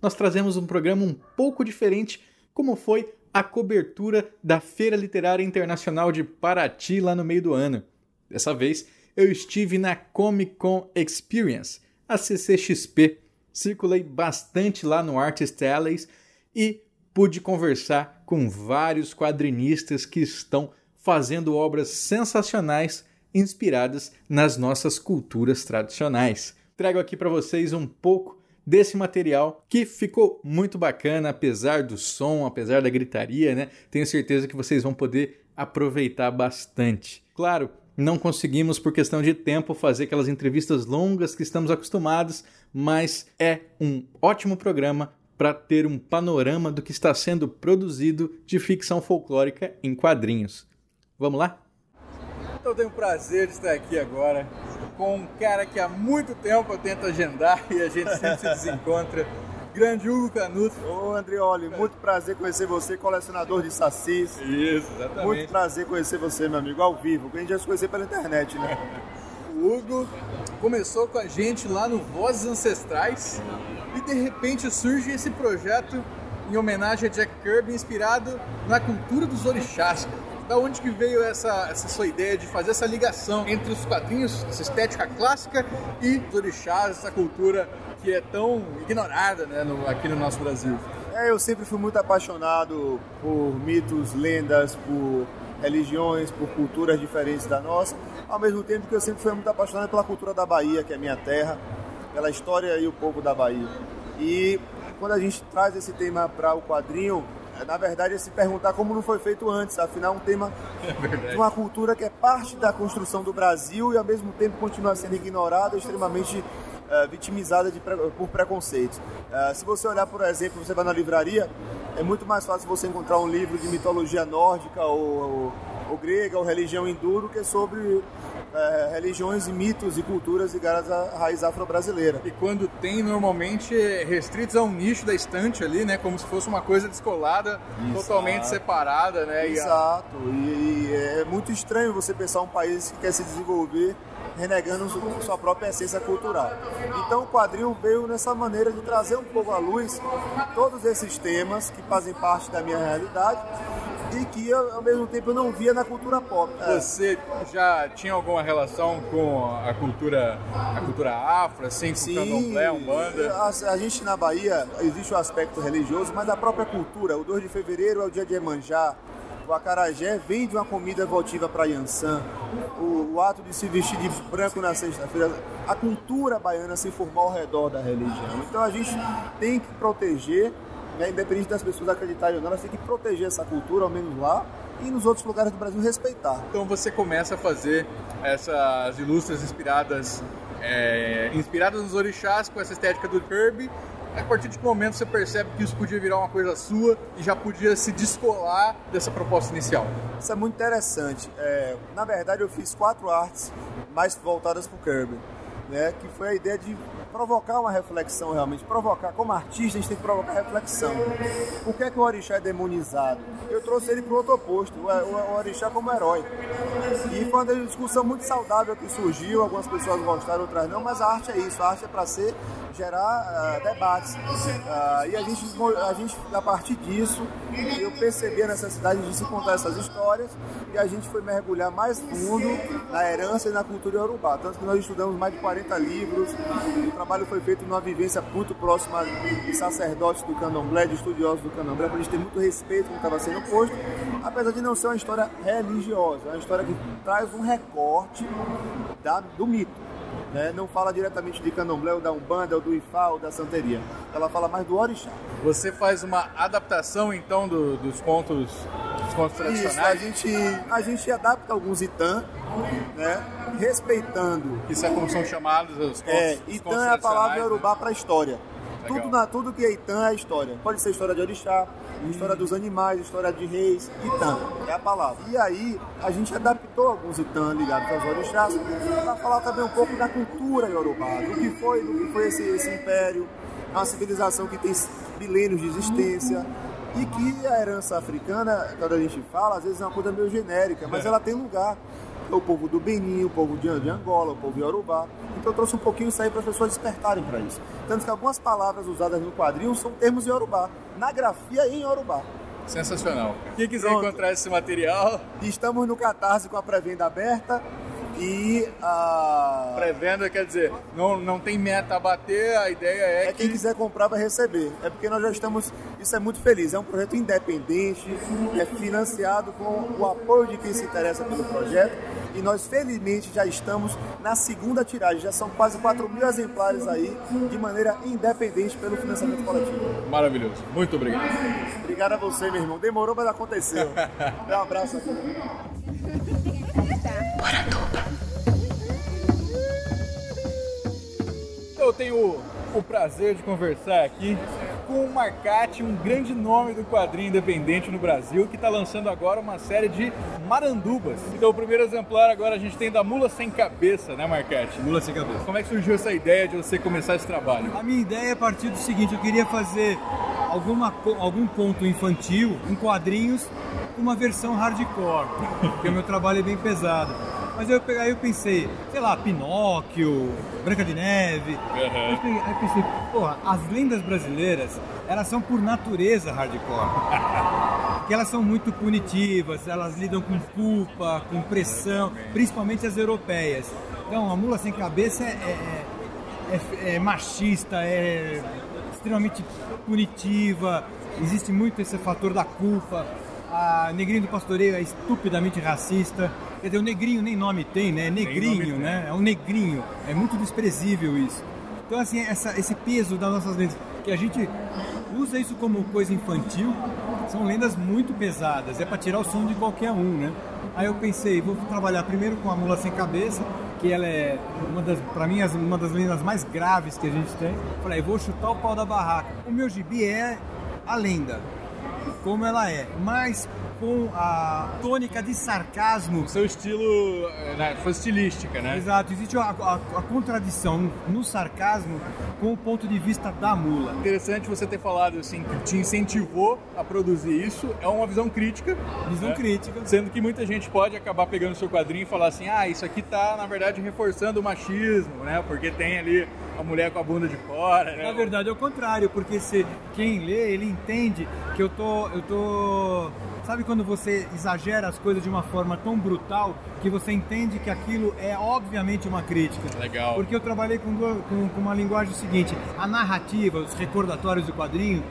nós trazemos um programa um pouco diferente, como foi a cobertura da Feira Literária Internacional de Paraty lá no meio do ano. Dessa vez eu estive na Comic Con Experience, a CCXP. Circulei bastante lá no Artist Alleys e pude conversar com vários quadrinistas que estão fazendo obras sensacionais inspiradas nas nossas culturas tradicionais. Trago aqui para vocês um pouco desse material que ficou muito bacana, apesar do som, apesar da gritaria, né? Tenho certeza que vocês vão poder aproveitar bastante. Claro, não conseguimos, por questão de tempo, fazer aquelas entrevistas longas que estamos acostumados, mas é um ótimo programa para ter um panorama do que está sendo produzido de ficção folclórica em quadrinhos. Vamos lá? Eu tenho o prazer de estar aqui agora com um cara que há muito tempo eu tento agendar e a gente sempre se desencontra. Grande Hugo Canuto. Ô Andrioli, muito prazer conhecer você, colecionador de sacis. Isso, exatamente. Muito prazer conhecer você, meu amigo, ao vivo, a gente já se conhecer pela internet, né? O Hugo começou com a gente lá no Vozes Ancestrais e de repente surge esse projeto em homenagem a Jack Kirby, inspirado na cultura dos orixás. Da onde que veio essa, essa sua ideia de fazer essa ligação entre os quadrinhos, essa estética clássica e os orixás, essa cultura que é tão ignorada né, no, aqui no nosso Brasil? É, eu sempre fui muito apaixonado por mitos, lendas, por religiões, por culturas diferentes da nossa, ao mesmo tempo que eu sempre fui muito apaixonado pela cultura da Bahia, que é minha terra, pela história e o povo da Bahia. E quando a gente traz esse tema para o quadrinho, na verdade é se perguntar como não foi feito antes, afinal é um tema É de uma cultura que é parte da construção do Brasil e ao mesmo tempo continua sendo ignorada, extremamente eh, vitimizada pre- por preconceitos. Eh, se você olhar, por exemplo, você vai na livraria, é muito mais fácil você encontrar um livro de mitologia nórdica ou, ou, ou grega ou religião hindu do que sobre eh, religiões e mitos e culturas ligadas à raiz afro-brasileira. E quando tem, normalmente é restritos a um nicho da estante ali, né? Como se fosse uma coisa descolada, totalmente separada, né? E a- Exato. E, e é muito estranho você pensar um país que quer se desenvolver renegando su- sua própria essência cultural. Então o quadrinho veio nessa maneira de trazer um pouco à luz todos esses temas que fazem parte da minha realidade e que eu, ao mesmo tempo eu não via na cultura pop. É, Você já tinha alguma relação com a cultura, a cultura afro, assim, com candomblé, umbanda? A, a gente na Bahia existe o aspecto religioso, mas a própria cultura. O 2 de fevereiro é o dia de Emanjá. O acarajé vem de uma comida votiva para Yansan. O, o ato de se vestir de branco na sexta-feira. A cultura baiana se formou ao redor da religião. Então a gente tem que proteger, né, independente das pessoas acreditarem ou não, elas têm que proteger essa cultura, ao menos lá, e nos outros lugares do Brasil respeitar. Então você começa a fazer essas ilustras inspiradas, é, inspiradas nos orixás com essa estética do Kirby. A partir de que momento você percebe que isso podia virar uma coisa sua e já podia se descolar dessa proposta inicial? Isso é muito interessante. É, na verdade, eu fiz quatro artes mais voltadas para o Kirby, né? Que foi a ideia de provocar uma reflexão realmente, provocar como artista a gente tem que provocar reflexão. Por que, é que o orixá é demonizado? Eu trouxe ele para o outro oposto, o, orixá como herói. E foi uma discussão muito saudável que surgiu, algumas pessoas gostaram, outras não, mas a arte é isso, a arte é para ser gerar ah, debates. Ah, e a gente, a gente, a partir disso, eu percebi a necessidade de se contar essas histórias e a gente foi mergulhar mais fundo na herança e na cultura iorubá. Tanto que nós estudamos mais de 40 livros, trabalho foi feito numa vivência muito próxima de sacerdotes do candomblé, de estudiosos do candomblé, para a gente ter muito respeito com o que estava sendo posto, apesar de não ser uma história religiosa, é uma história que traz um recorte da, do mito né? não fala diretamente de candomblé, ou da umbanda, ou do ifá, ou da santeria. Ela fala mais do orixá. Você faz uma adaptação então do- dos contos, dos contos Isso, a tradicionais? gente, a gente adapta alguns itã, né? respeitando. Isso é como são chamados os contos, É, itã é a palavra tradicionais, né? iorubá para história. tudo, na, tudo que é Itã é história. Pode ser história de orixá, história dos animais, história de reis, Itã, é a palavra. E aí, a gente adaptou alguns Itã ligados aos orixás para falar também um pouco da cultura iorubá, do que foi, do que foi esse, esse império, é uma civilização que tem milênios de existência e que a herança africana, quando a gente fala, às vezes é uma coisa meio genérica, mas ela tem lugar. É o povo do Benin, o povo de de Angola, o povo Yorubá. Então eu trouxe um pouquinho isso aí para as pessoas despertarem para isso. Tanto que algumas palavras usadas no quadrinho são termos Yorubá, na grafia em Yorubá. Sensacional. Quem quiser Pronto. encontrar esse material, estamos no Catarse com a pré-venda aberta e a... pré-venda quer dizer, não, não tem meta a bater, a ideia é, É quem que quiser comprar vai receber. É porque nós já estamos. Isso é muito feliz. É um projeto independente, é financiado com o apoio de quem se interessa pelo projeto. E nós, felizmente, já estamos na segunda tiragem. Já são quase 4 mil exemplares aí, de maneira independente pelo financiamento coletivo. maravilhoso. Muito obrigado. Obrigado a você, meu irmão. Demorou, mas aconteceu. Dá um abraço aqui. Eu tenho o, prazer de conversar aqui com o Marcati, um grande nome do quadrinho independente no Brasil, que está lançando agora uma série de marandubas. Então, o primeiro exemplar agora a gente tem da Mula Sem Cabeça, né, Marcati? Mula sem cabeça. Como é que surgiu essa ideia de você começar esse trabalho? A minha ideia é a partir do seguinte, eu queria fazer alguma, algum conto infantil em quadrinhos, uma versão hardcore, porque o meu trabalho é bem pesado. Mas eu, aí eu pensei, sei lá, Pinóquio, Branca de Neve. Pe- Aí eu pensei, porra, as lendas brasileiras, elas são por natureza hardcore. Porque elas são muito punitivas, elas lidam com culpa, com pressão, principalmente as europeias. Então, a mula sem cabeça é- é, é, é machista, é extremamente punitiva, existe muito esse fator da culpa. A Negrinho do Pastoreio é estupidamente racista. Quer dizer, o negrinho nem nome tem, né? É negrinho, tem. né? É um negrinho. É muito desprezível isso. Então, assim, essa, esse peso das nossas lendas, que a gente usa isso como coisa infantil, são lendas muito pesadas. É para tirar o som de qualquer um, né? Aí eu pensei, vou trabalhar primeiro com a Mula Sem Cabeça, que ela é, uma das, para mim, uma das lendas mais graves que a gente tem. Falei, vou chutar o pau da barraca. O meu gibi é a lenda, como ela é, mas com a tônica de sarcasmo seu estilo, eh, né, foi estilística, né? Exato, existe a, a- a contradição no sarcasmo com o ponto de vista da mula. Interessante você ter falado assim, que te incentivou a produzir isso, é uma visão crítica. Visão né? crítica. Sendo que muita gente pode acabar pegando o seu quadrinho e falar assim, ah, isso aqui tá, na verdade, reforçando o machismo, né? Porque tem ali a mulher com a bunda de fora, né? Na verdade é o contrário, porque se quem lê, ele entende que eu tô, eu tô, sabe quando você exagera as coisas de uma forma tão brutal que você entende que aquilo é obviamente uma crítica. Legal. Porque eu trabalhei com, duas- com, com uma linguagem seguinte, a narrativa, os recordatórios do quadrinho,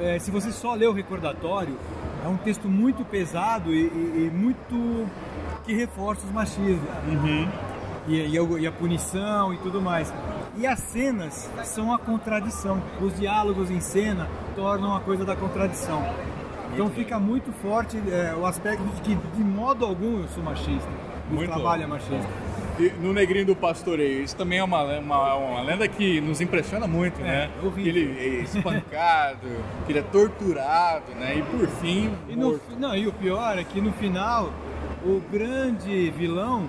é, se você só lê o recordatório, é um texto muito pesado e, e- e muito que reforça os machismos. E, e a- e a punição e tudo mais. E as cenas são a contradição. Os diálogos em cena tornam a coisa da contradição. Então fica muito forte é, o aspecto de que de modo algum eu sou machista. O Muito. trabalho é machista. E no Negrinho do Pastoreio, isso também é uma, uma, uma lenda que nos impressiona muito, né? Que horrível. ele é espancado, que ele é torturado, né? E por fim, E, no, não, e o pior é que no final, o grande vilão,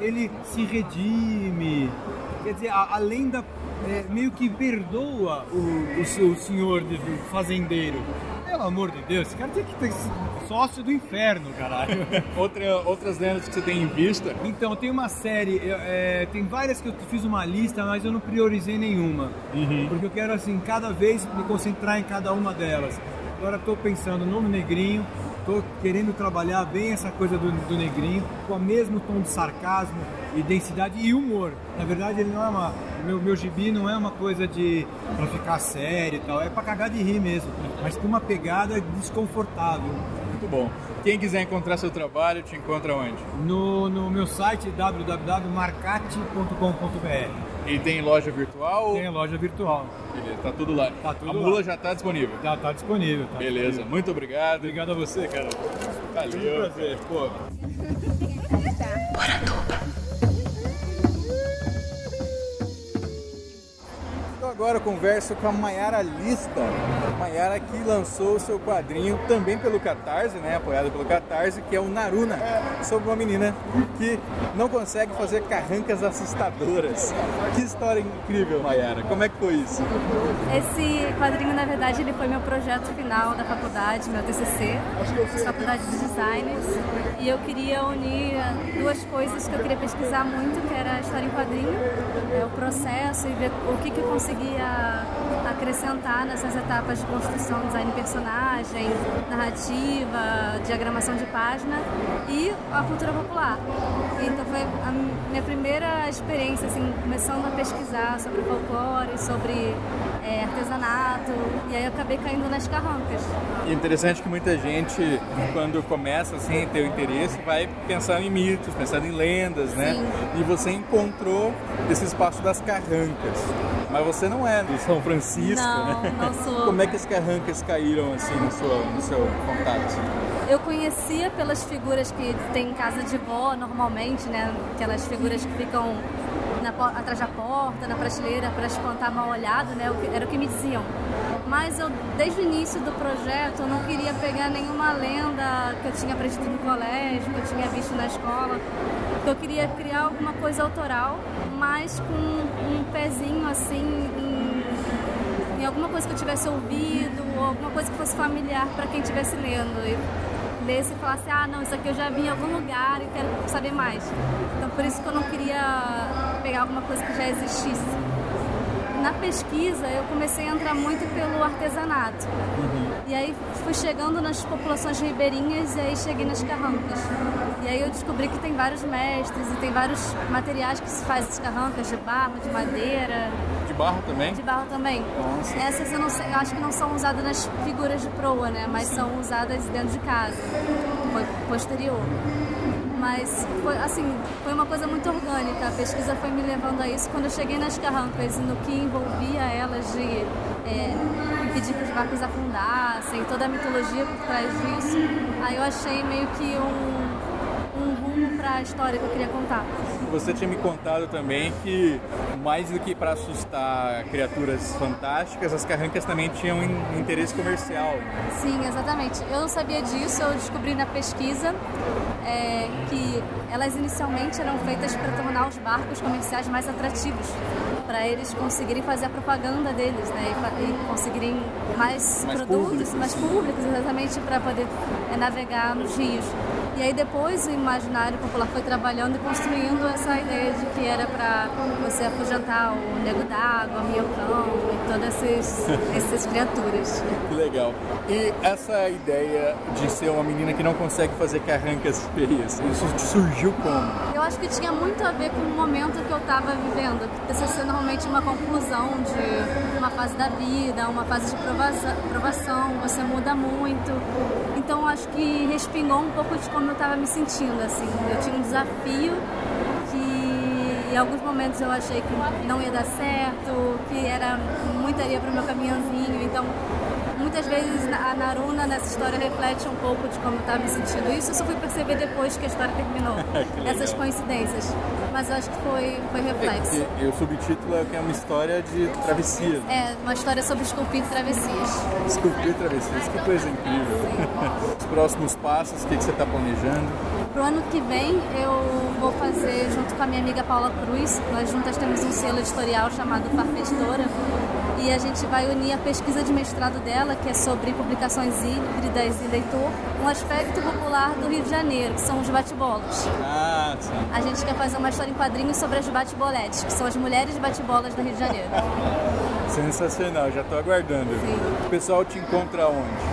ele se redime. Quer dizer, a, a lenda é, meio que perdoa o, o, seu senhor de, fazendeiro. Pelo amor de Deus, esse cara tem que ter sócio do inferno, caralho. Outra, outras lendas que você tem em vista, Então, tem uma série, é, tem várias que eu fiz uma lista, mas eu não priorizei nenhuma. Porque eu quero, assim, cada vez me concentrar em cada uma delas. Agora estou pensando no negrinho, estou querendo trabalhar bem essa coisa do, do negrinho, com o mesmo tom de sarcasmo e densidade e humor. Na verdade, ele não é uma. Meu, meu gibi não é uma coisa de. pra ficar sério e tal, é pra cagar de rir mesmo, mas com uma pegada desconfortável. muito bom. Quem quiser encontrar seu trabalho, te encontra onde? No, no meu site www.marcate.com.br E tem loja virtual? tem loja virtual. Beleza, tá tudo lá. Tá tudo a mula lá. já tá disponível. Já tá disponível. Tá Beleza, disponível. muito obrigado. Obrigado a você, cara. Valeu. prazer. Pô, Então agora converso com a Maiara Lista. Maiara que lançou o seu quadrinho também pelo Catarse, né? Apoiado pelo Catarse, que é o Naruna, sobre uma menina que não consegue fazer carrancas assustadoras. Que história incrível, Maiara. Como é que foi isso? Esse quadrinho, na verdade, ele foi meu projeto final da faculdade, meu TCC, faculdade de designers, e eu queria unir duas coisas que eu queria pesquisar muito, que era a história em quadrinho, é, o processo e ver o que, que eu conseguia acrescentar nessas etapas de construção, design de personagem, narrativa, diagramação de página e a cultura popular. Então foi a minha primeira experiência, assim, começando a pesquisar sobre folclore, sobre é, artesanato, e aí eu acabei caindo nas carrancas. E é interessante que muita gente, quando começa assim, a ter o interesse, vai pensando em mitos, pensando em lendas, né? Sim. E você encontrou esse espaço das carrancas. Mas você não é do São Francisco, Não, né? não sou. Como é que as carrancas caíram assim no seu, no seu contato? Eu conhecia pelas figuras que tem em casa de vó, normalmente, né? Aquelas figuras que ficam na atrás da porta, na prateleira, para espantar mal olhado, né? Era o que me diziam. Mas eu, desde o início do projeto, eu não queria pegar nenhuma lenda que eu tinha aprendido no colégio, que eu tinha visto na escola. Eu queria criar alguma coisa autoral, mas com um pezinho assim em em alguma coisa que eu tivesse ouvido, ou alguma coisa que fosse familiar para quem estivesse lendo. E lesse e falasse, ah, não, isso aqui eu já vi em algum lugar e quero saber mais. Então por isso que eu não queria pegar alguma coisa que já existisse. Na pesquisa eu comecei a entrar muito pelo artesanato. E aí fui chegando nas populações ribeirinhas e aí cheguei nas carrancas. E aí eu descobri que tem vários mestres e tem vários materiais que se faz as carrancas de barro, de madeira, De barro também? de barro também. Nossa. Essas eu não sei, eu acho que não são usadas nas figuras de proa, né? Mas são usadas dentro de casa. Foi posterior. Mas foi assim, foi uma coisa muito orgânica. A pesquisa foi me levando a isso. Quando eu cheguei nas carrancas e no que envolvia elas de é, impedir que os barcos afundassem, toda a mitologia por trás disso, aí eu achei meio que um, um rumo para a história que eu queria contar. Você tinha me contado também que, mais do que para assustar criaturas fantásticas, as carrancas também tinham um interesse comercial. Sim, exatamente. Eu não sabia disso, eu descobri na pesquisa é, que elas inicialmente eram feitas para tornar os barcos comerciais mais atrativos, para eles conseguirem fazer a propaganda deles, né? E, e conseguirem mais, Mais produtos, públicos. mais públicos, exatamente, para poder é, navegar nos rios. E aí depois o imaginário popular foi trabalhando e construindo essa ideia de que era para você afugentar o nego d'água, minhocão todas esses, essas criaturas. Que legal. E essa ideia de ser uma menina que não consegue fazer carrancas feias, isso surgiu como? Eu acho que tinha muito a ver com o momento que eu estava vivendo. TCC é normalmente uma conclusão de uma fase da vida, uma fase de provaza- provação, você muda muito. Então eu acho que respingou um pouco de como eu estava me sentindo, assim. Eu tinha um desafio em alguns momentos eu achei que não ia dar certo, que era muita areia para o meu caminhãozinho, então muitas vezes a Naruna nessa história reflete um pouco de como eu estava me sentindo. Isso eu só fui perceber depois que a história terminou. Essas coincidências. Mas eu acho que foi, foi reflexo. E, e o subtítulo é que é uma história de travessia. É uma história sobre esculpir travessias. Esculpir travessias, que coisa incrível. Os próximos passos, o que, que você está planejando? Pro ano que vem eu vou fazer junto com a minha amiga Paula Cruz, nós juntas temos um selo editorial chamado Farfestora e a gente vai unir a pesquisa de mestrado dela, que é sobre publicações híbridas e leitor, um aspecto popular do Rio de Janeiro, que são os bate-bolas. Ah, sim. A gente quer fazer uma história em quadrinhos sobre as bate-boletes, que são as mulheres bate-bolas do Rio de Janeiro. Sensacional, já estou aguardando. Sim. O pessoal te encontra onde?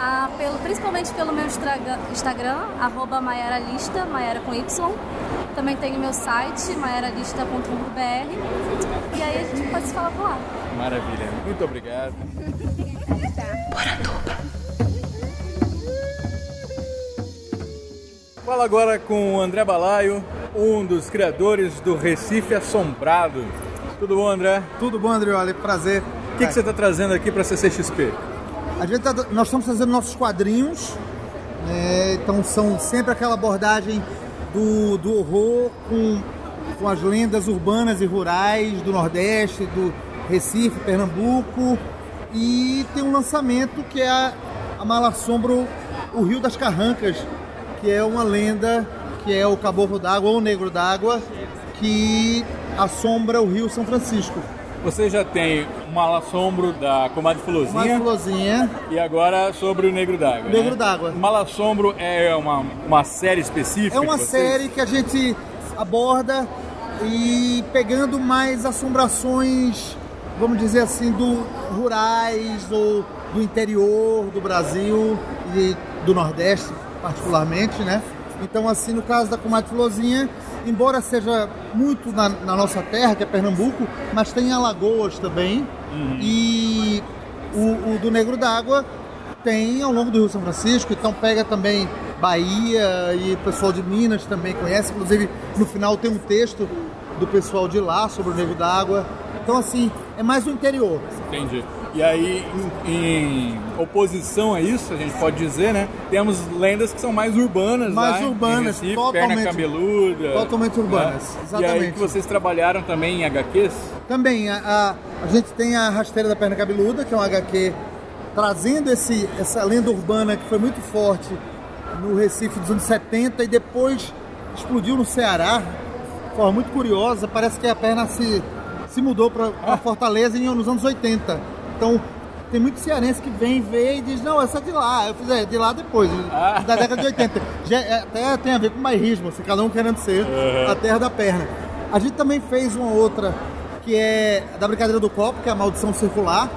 Ah, pelo, principalmente pelo meu Instagram, arroba Maiara Lista, Maiara com Y. Também tenho meu site, maiaralista.com.br. E aí a gente pode se falar por lá. Maravilha. Muito obrigado. Fala agora com o André Balaio, um dos criadores do Recife Assombrado. Tudo bom, André? Tudo bom, Andrioli? Prazer. O que, que você está trazendo aqui para a CCXP? Tá- nós estamos fazendo nossos quadrinhos, né? então são sempre aquela abordagem do, do horror com, com as lendas urbanas e rurais do Nordeste, do, Recife, Pernambuco. E tem um lançamento que é a, a Mala o Rio das Carrancas, que é uma lenda, que é o caboclo d'água ou o negro d'água, que assombra o Rio São Francisco. Você já tem um malassombro da Comadre Fulozinha fulozinha, e agora sobre o Negro d'Água. Negro né? d'Água. Malassombro é uma, uma série específica? É uma série que a gente aborda e pegando mais assombrações, vamos dizer assim, do rurais ou do interior do Brasil e do Nordeste, particularmente, né? Então, assim, no caso da Comadre Florzinha, embora seja muito na, na nossa terra, que é Pernambuco, mas tem Alagoas também. E o, o do Negro d'Água tem ao longo do Rio São Francisco, então pega também Bahia e o pessoal de Minas também conhece. Inclusive, no final tem um texto do pessoal de lá sobre o Negro d'Água. Então, assim, é mais o interior. Entendi. E aí, em, em oposição a isso, a gente pode dizer, né? Temos lendas que são mais urbanas, Mais lá, urbanas, Recife, totalmente- perna cabeluda. totalmente urbanas, né? E exatamente. aí que vocês trabalharam também em HQs? Também, a, a, a gente tem a Rasteira da Perna Cabeluda, que é um HQ trazendo esse, essa lenda urbana que foi muito forte no Recife dos anos 70 e depois explodiu no Ceará, de forma muito curiosa. Parece que a perna se, se mudou para Fortaleza em, nos anos 80. Então, tem muito cearense que vem ver e diz: Não, essa é de lá. Eu fiz, é, de lá depois, Ah. da década de 80. Já, é, até tem a ver com bairrismo, assim, cada um querendo ser a terra da perna. A gente também fez uma outra que é da brincadeira do copo, que é a maldição circular,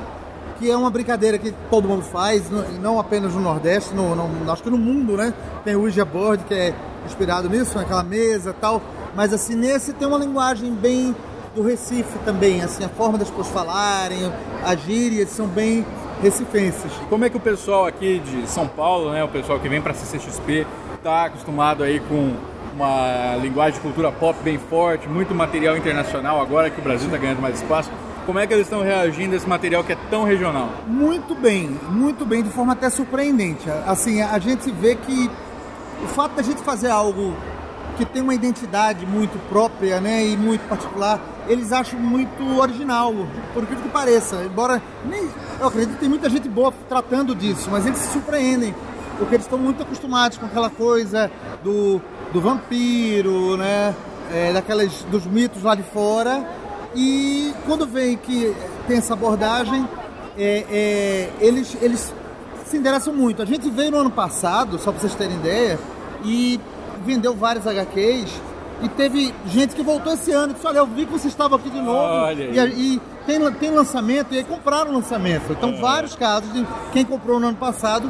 que é uma brincadeira que todo mundo faz, não- e não apenas no Nordeste, no, no- acho que no mundo, né? Tem o Ouija Board, que é inspirado nisso, naquela mesa e tal. Mas assim, nesse tem uma linguagem bem do Recife também, assim, a forma das pessoas falarem, as gírias são bem recifenses. Como é que o pessoal aqui de São Paulo, né, o pessoal que vem para CCXP, tá acostumado aí com uma linguagem de cultura pop bem forte, muito material internacional agora que o Brasil está ganhando mais espaço. Como é que eles estão reagindo a esse material que é tão regional? Muito bem, muito bem, de forma até surpreendente. Assim, a gente vê que o fato da gente fazer algo que tem uma identidade muito própria, né, e muito particular, eles acham muito original, por incrível que pareça. Embora nem, eu acredito que tem muita gente boa tratando disso, mas eles se surpreendem, porque eles estão muito acostumados com aquela coisa do, do vampiro, né, é, daquelas dos mitos lá de fora. E quando vem que tem essa abordagem, é, é, eles, eles se interessam muito. A gente veio no ano passado, só para vocês terem ideia, e vendeu vários HQs. E teve gente que voltou esse ano e disse, olha, eu vi que você estava aqui de novo. E, e tem, tem lançamento, e aí compraram o lançamento. Então, vários casos de quem comprou no ano passado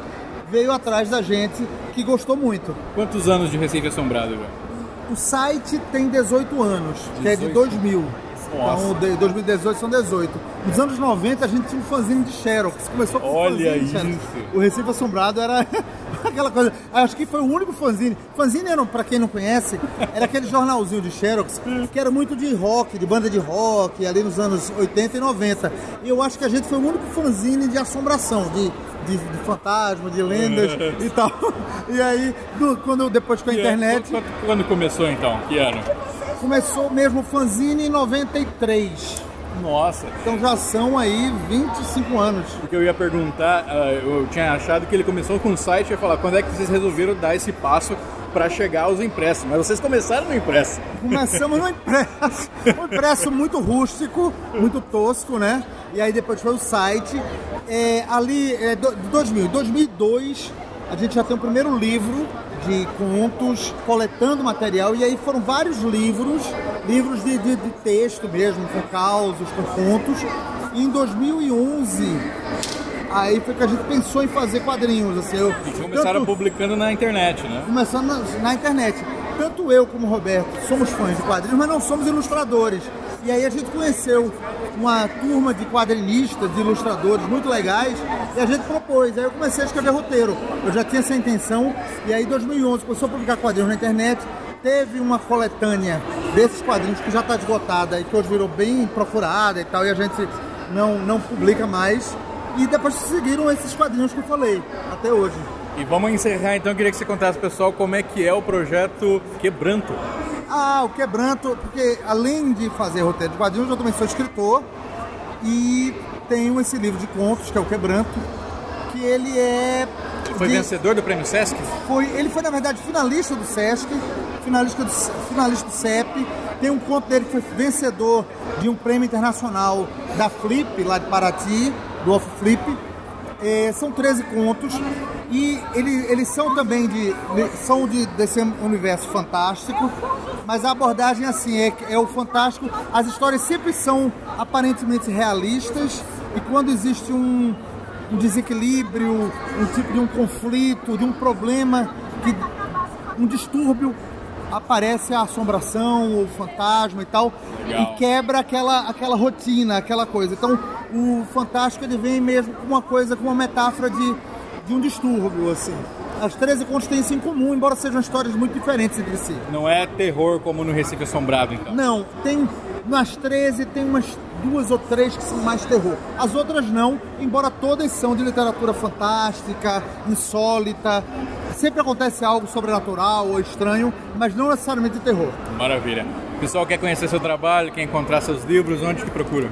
veio atrás da gente que gostou muito. Quantos anos de Recife Assombrado, velho? O site tem 18 anos, que é de 18? 2000. Nossa. Então, de 2018 são 18. Nos anos 90 a gente tinha um fanzine de Xerox. Começou com Olha fanzine Xerox. isso. O Recife Assombrado era aquela coisa. Acho que foi o único fanzine. Fanzine era, pra quem não conhece, era aquele jornalzinho de Xerox que era muito de rock, de banda de rock, ali nos anos 80 e 90. E eu acho que a gente foi o único fanzine de assombração, de, de, de fantasma, de lendas e tal. E aí, do- quando depois com a internet. Quando, quando começou então? Que ano? Começou mesmo o fanzine em 93. Nossa, Então já são aí 25 anos. o que eu ia perguntar, ah, eu tinha achado que ele começou com um site e ia falar quando é que vocês resolveram dar esse passo para chegar aos impressos. Mas vocês começaram no impresso. Começamos no impresso, um impresso muito rústico, muito tosco, né? E aí depois foi o site. É, ali, é, do- 2000, 2002, a gente já tem o primeiro livro de contos, coletando material, e aí foram vários livros, livros de, de- de texto mesmo, com causos, com contos. E em 2011, aí foi que a gente pensou em fazer quadrinhos, assim. Eu, E começaram tanto- publicando na internet, né? começando na, na internet. Tanto eu como o Roberto somos fãs de quadrinhos, mas não somos ilustradores. E aí a gente conheceu uma turma de quadrinistas, de ilustradores muito legais, e a gente propôs. Aí eu comecei a escrever roteiro. Eu já tinha essa intenção, e aí em 2011 começou a publicar quadrinhos na internet. Teve uma coletânea desses quadrinhos que já está esgotada e que hoje virou bem procurada e tal, e a gente não, não publica mais. E depois seguiram esses quadrinhos que eu falei, até hoje. E vamos encerrar então, eu queria que você contasse pessoal como é que é o projeto Quebranto. Ah, o Quebranto, porque além de fazer roteiro de quadrinhos, eu também sou escritor E tenho esse livro de contos, que é o Quebranto, que ele é. Foi de- vencedor do prêmio Sesc? foi, ele foi, na verdade, finalista do Sesc, finalista do, finalista do CEP. Tem um conto dele que foi vencedor de um prêmio internacional da Flip, lá de Paraty, do Off Flip. É, são 13 contos e ele- eles são também de, são de, desse universo fantástico, mas a abordagem assim é, é o fantástico. As histórias sempre são aparentemente realistas e quando existe um, um desequilíbrio, um tipo de um conflito, de um problema, que, um distúrbio, aparece a assombração, o fantasma e tal, Legal. e quebra aquela, aquela rotina, aquela coisa. Então, o fantástico ele vem mesmo com uma coisa, com uma metáfora de, de um distúrbio, assim. As 13 contos têm isso em comum, embora sejam histórias muito diferentes entre si. Não é terror como no Recife Assombrado, então. Não, tem nas 13 tem umas duas ou três que são mais terror. As outras não, embora todas são de literatura fantástica, insólita. Sempre acontece algo sobrenatural ou estranho, mas não necessariamente de terror. Maravilha. O pessoal quer conhecer seu trabalho, quer encontrar seus livros, onde que procura?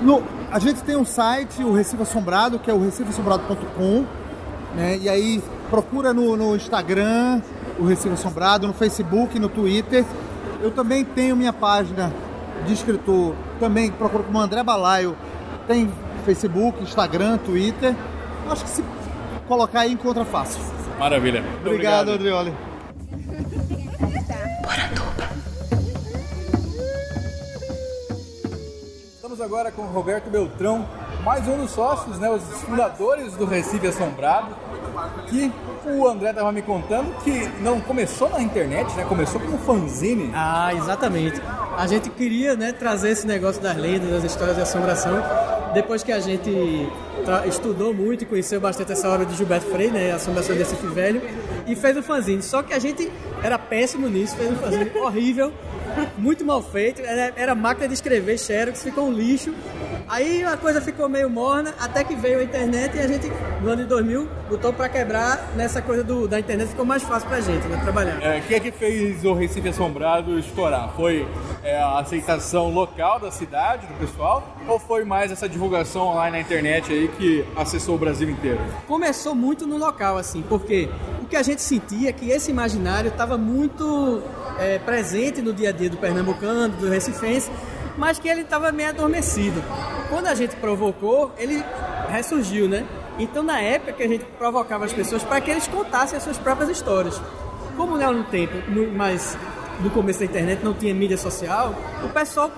No- a gente tem um site, o Recife Assombrado, que é o recifeassombrado.com, né? E aí procura no, no Instagram, o Recife Assombrado, no Facebook, no Twitter. Eu também tenho minha página de escritor, também procura como André Balaio. Tem Facebook, Instagram, Twitter. Acho que se colocar aí encontra fácil. Maravilha. Muito Obrigado, Adrioli. Estamos agora com o Roberto Beltrão, mais um dos sócios, né, os fundadores do Recife Assombrado, que o André estava me contando que não começou na internet, né, começou como fanzine. Ah, exatamente. A gente queria né, trazer esse negócio das lendas, das histórias de assombração. Depois que a gente estudou muito e conheceu bastante essa obra de Gilberto Freire, né, Assombração desse Recife Velho, e fez um fanzine. Só que a gente era péssimo nisso, fez um fanzine horrível, muito mal feito. Era, era máquina de escrever, xerox, ficou um lixo. Aí a coisa ficou meio morna, até que veio a internet e a gente, no ano de 2000, botou pra quebrar nessa coisa do, da internet, ficou mais fácil pra gente, né, trabalhar. É, O que é que fez o Recife Assombrado estourar? Foi é, a aceitação local da cidade, do pessoal, ou foi mais essa divulgação online na internet aí que acessou o Brasil inteiro? começou muito no local, assim, porque o que a gente sentia é que esse imaginário estava muito é, presente no dia a dia do pernambucano, do recifense, mas que ele estava meio adormecido. Quando a gente provocou, ele ressurgiu, né? Então, na época que a gente provocava as pessoas para que eles contassem as suas próprias histórias. Como não no tempo, no- mas no começo da internet não tinha mídia social, o pessoal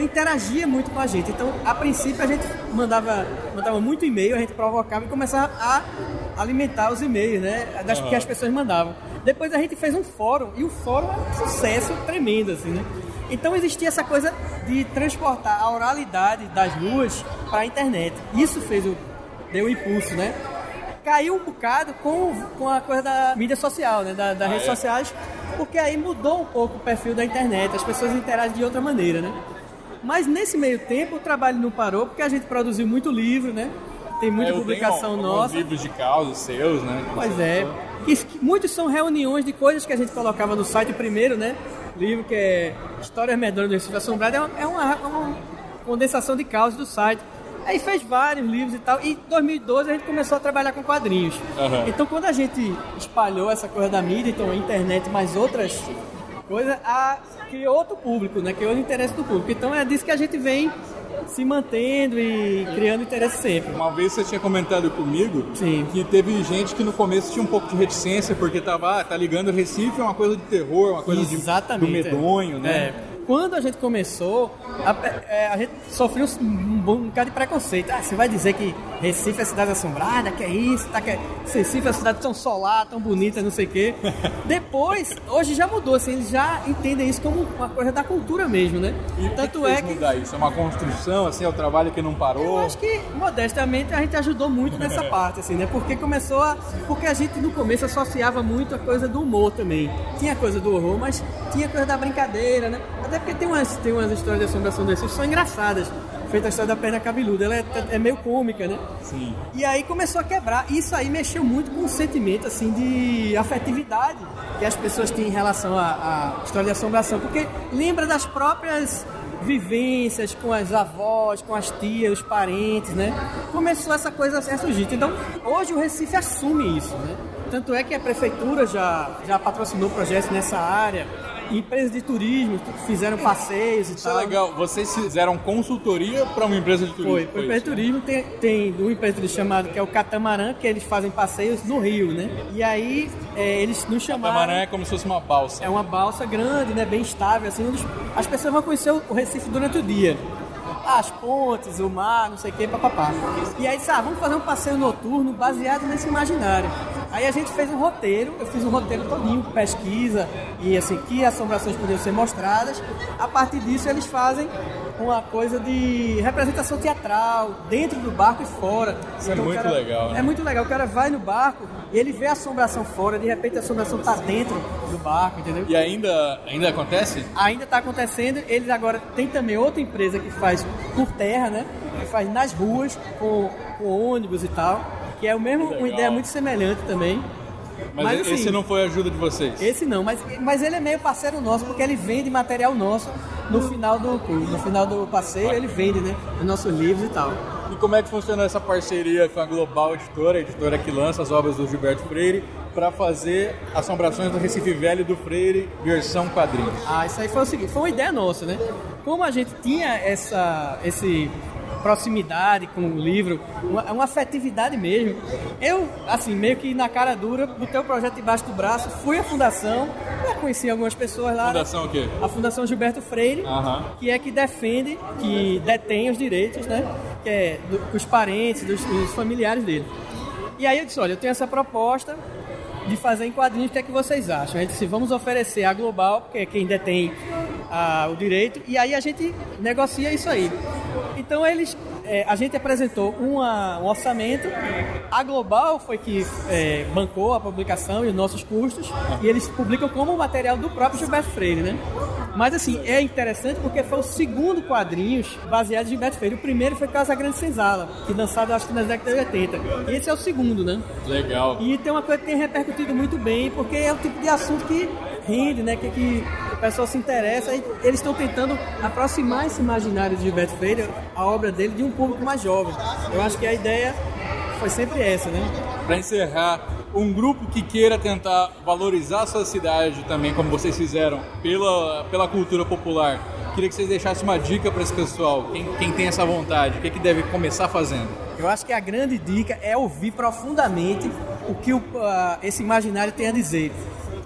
interagia muito com a gente. Então, a princípio, a gente mandava, mandava muito e-mail, a gente provocava e começava a alimentar os e-mails, né? Das que as pessoas mandavam. Depois a gente fez um fórum e o fórum é um sucesso tremendo, assim, né? Então existia essa coisa de transportar a oralidade das ruas para a internet. Isso fez o deu o impulso, né? Caiu um bocado com, com a coisa da mídia social, né? Da, das redes sociais, porque aí mudou um pouco o perfil da internet, as pessoas interagem de outra maneira, né? Mas nesse meio tempo o trabalho não parou porque a gente produziu muito livro, né? Tem muita É, publicação tenho nossa. livros de causas seus, né? Pois é. Que, muitos são reuniões de coisas que a gente colocava no site primeiro, né? Livro que é Histórias Medonhas do Recife Assombrado, é uma, é uma, uma condensação de causas do site. Aí fez vários livros e tal. E em 2012 a gente começou a trabalhar com quadrinhos. Aham. Então quando a gente espalhou essa coisa da mídia, então a internet mais outras coisas, a, criou outro público, né? Criou o interesse do público. Então é disso que a gente vem se mantendo e criando interesse sempre. Uma vez você tinha comentado comigo Sim. que teve gente que no começo tinha um pouco de reticência porque tava, ah, tá ligando Recife é uma coisa de terror, uma coisa de, Exatamente. do medonho, é. né? É. Quando a gente começou, a, é, a gente sofreu um, um, um bocado de preconceito. Ah, você vai dizer que Recife é cidade assombrada, que é isso, tá, que é, Recife é uma cidade tão solar, tão bonita, não sei o quê. Depois, hoje já mudou, assim, eles já entendem isso como uma coisa da cultura mesmo, né? E Tanto que é que mudar isso? É uma construção, assim, é o trabalho que não parou. eu acho que, modestamente, a gente ajudou muito nessa parte, assim, né? Porque começou a... Porque a gente, no começo, associava muito a coisa do humor também. Tinha coisa do horror, mas tinha coisa da brincadeira, né? Até porque tem umas, tem umas histórias de assombração desses que são engraçadas. Feita a história da perna cabeluda. Ela é, é meio cômica, né? Sim. E aí começou a quebrar. E isso aí mexeu muito com o sentimento, assim, de afetividade que as pessoas têm em relação à, à história de assombração. Porque lembra das próprias vivências com as avós, com as tias, os parentes, né? Começou essa coisa a surgir. Então, hoje o Recife assume isso, né? Tanto é que a prefeitura já, já patrocinou projetos nessa área, empresas de turismo fizeram passeios e Isso é tal. legal. Vocês fizeram consultoria para uma empresa de turismo? Foi, foi empresa de turismo tem, tem uma empresa de turismo chamada que é o Catamarã, que eles fazem passeios no Rio, né? E aí é, eles nos chamaram. Catamarã é como se fosse uma balsa. É uma balsa grande, né? Bem estável, assim. As pessoas vão conhecer o Recife durante o dia. As pontes, o mar, não sei o que, papapá. E aí, sabe, vamos fazer um passeio noturno baseado nesse imaginário. Aí a gente fez um roteiro, eu fiz um roteiro todinho, pesquisa, e assim, que assombrações podiam ser mostradas. A partir disso, eles fazem uma coisa de representação teatral, dentro do barco e fora. Isso é Então, o muito cara- legal, né? É muito legal. O cara vai no barco e ele vê a assombração fora, de repente a assombração tá dentro do barco, entendeu? E ainda, ainda acontece? Ainda está acontecendo. Eles agora tem também outra empresa que faz por terra, né? Que faz nas ruas com, com ônibus e tal. Que é o mesmo, uma ideia muito semelhante também. Mas, Mas, assim, esse não foi a ajuda de vocês? Esse não, mas, mas ele é meio parceiro nosso porque ele vende material nosso no final do no final do passeio. Ele vende, né? Os nossos livros e tal. E como é que funciona essa parceria com a Global Editora, a editora que lança as obras do Gilberto Freire, para fazer Assombrações do Recife Velho do Freire, versão quadrinhos? Ah, isso aí foi o seguinte, foi uma ideia nossa, né? Como a gente tinha essa esse proximidade com o livro, uma, uma afetividade mesmo. Eu, assim, meio que na cara dura, botei o projeto debaixo do braço, fui à fundação, já conheci algumas pessoas lá. né? Fundação o quê? A Fundação Gilberto Freire, Aham. que é que defende, que detém os direitos, né? Que é do- dos parentes, dos, dos familiares dele. E aí eu disse, olha, eu tenho essa proposta de fazer em quadrinhos, o que é que vocês acham? A gente disse, vamos oferecer a Global, que é quem detém ah, o direito, e aí a gente negocia isso aí. Então eles, eh, a gente apresentou uma- um orçamento, a Global foi que eh, bancou a publicação e os nossos custos, e eles publicam como material do próprio Gilberto Freire, né? Mas assim, é interessante porque foi o segundo quadrinhos baseado em Gilberto Freire. O primeiro foi Casa Grande Senzala, que lançado acho que nas décadas de 80. E esse é o segundo, né? Legal. E tem uma coisa que tem repercutido muito bem, porque é o tipo de assunto que rende, né? Que, que pessoal se interessa e eles estão tentando aproximar esse imaginário de Gilberto Freire, a obra dele, de um público mais jovem. Eu acho que a ideia foi sempre essa, né? Para encerrar, um grupo que queira tentar valorizar a sua cidade também, como vocês fizeram, pela, pela cultura popular, queria que vocês deixassem uma dica para esse pessoal, quem, quem tem essa vontade, o que, que deve começar fazendo? Eu acho que a grande dica é ouvir profundamente o que o, ah, esse imaginário tem a dizer.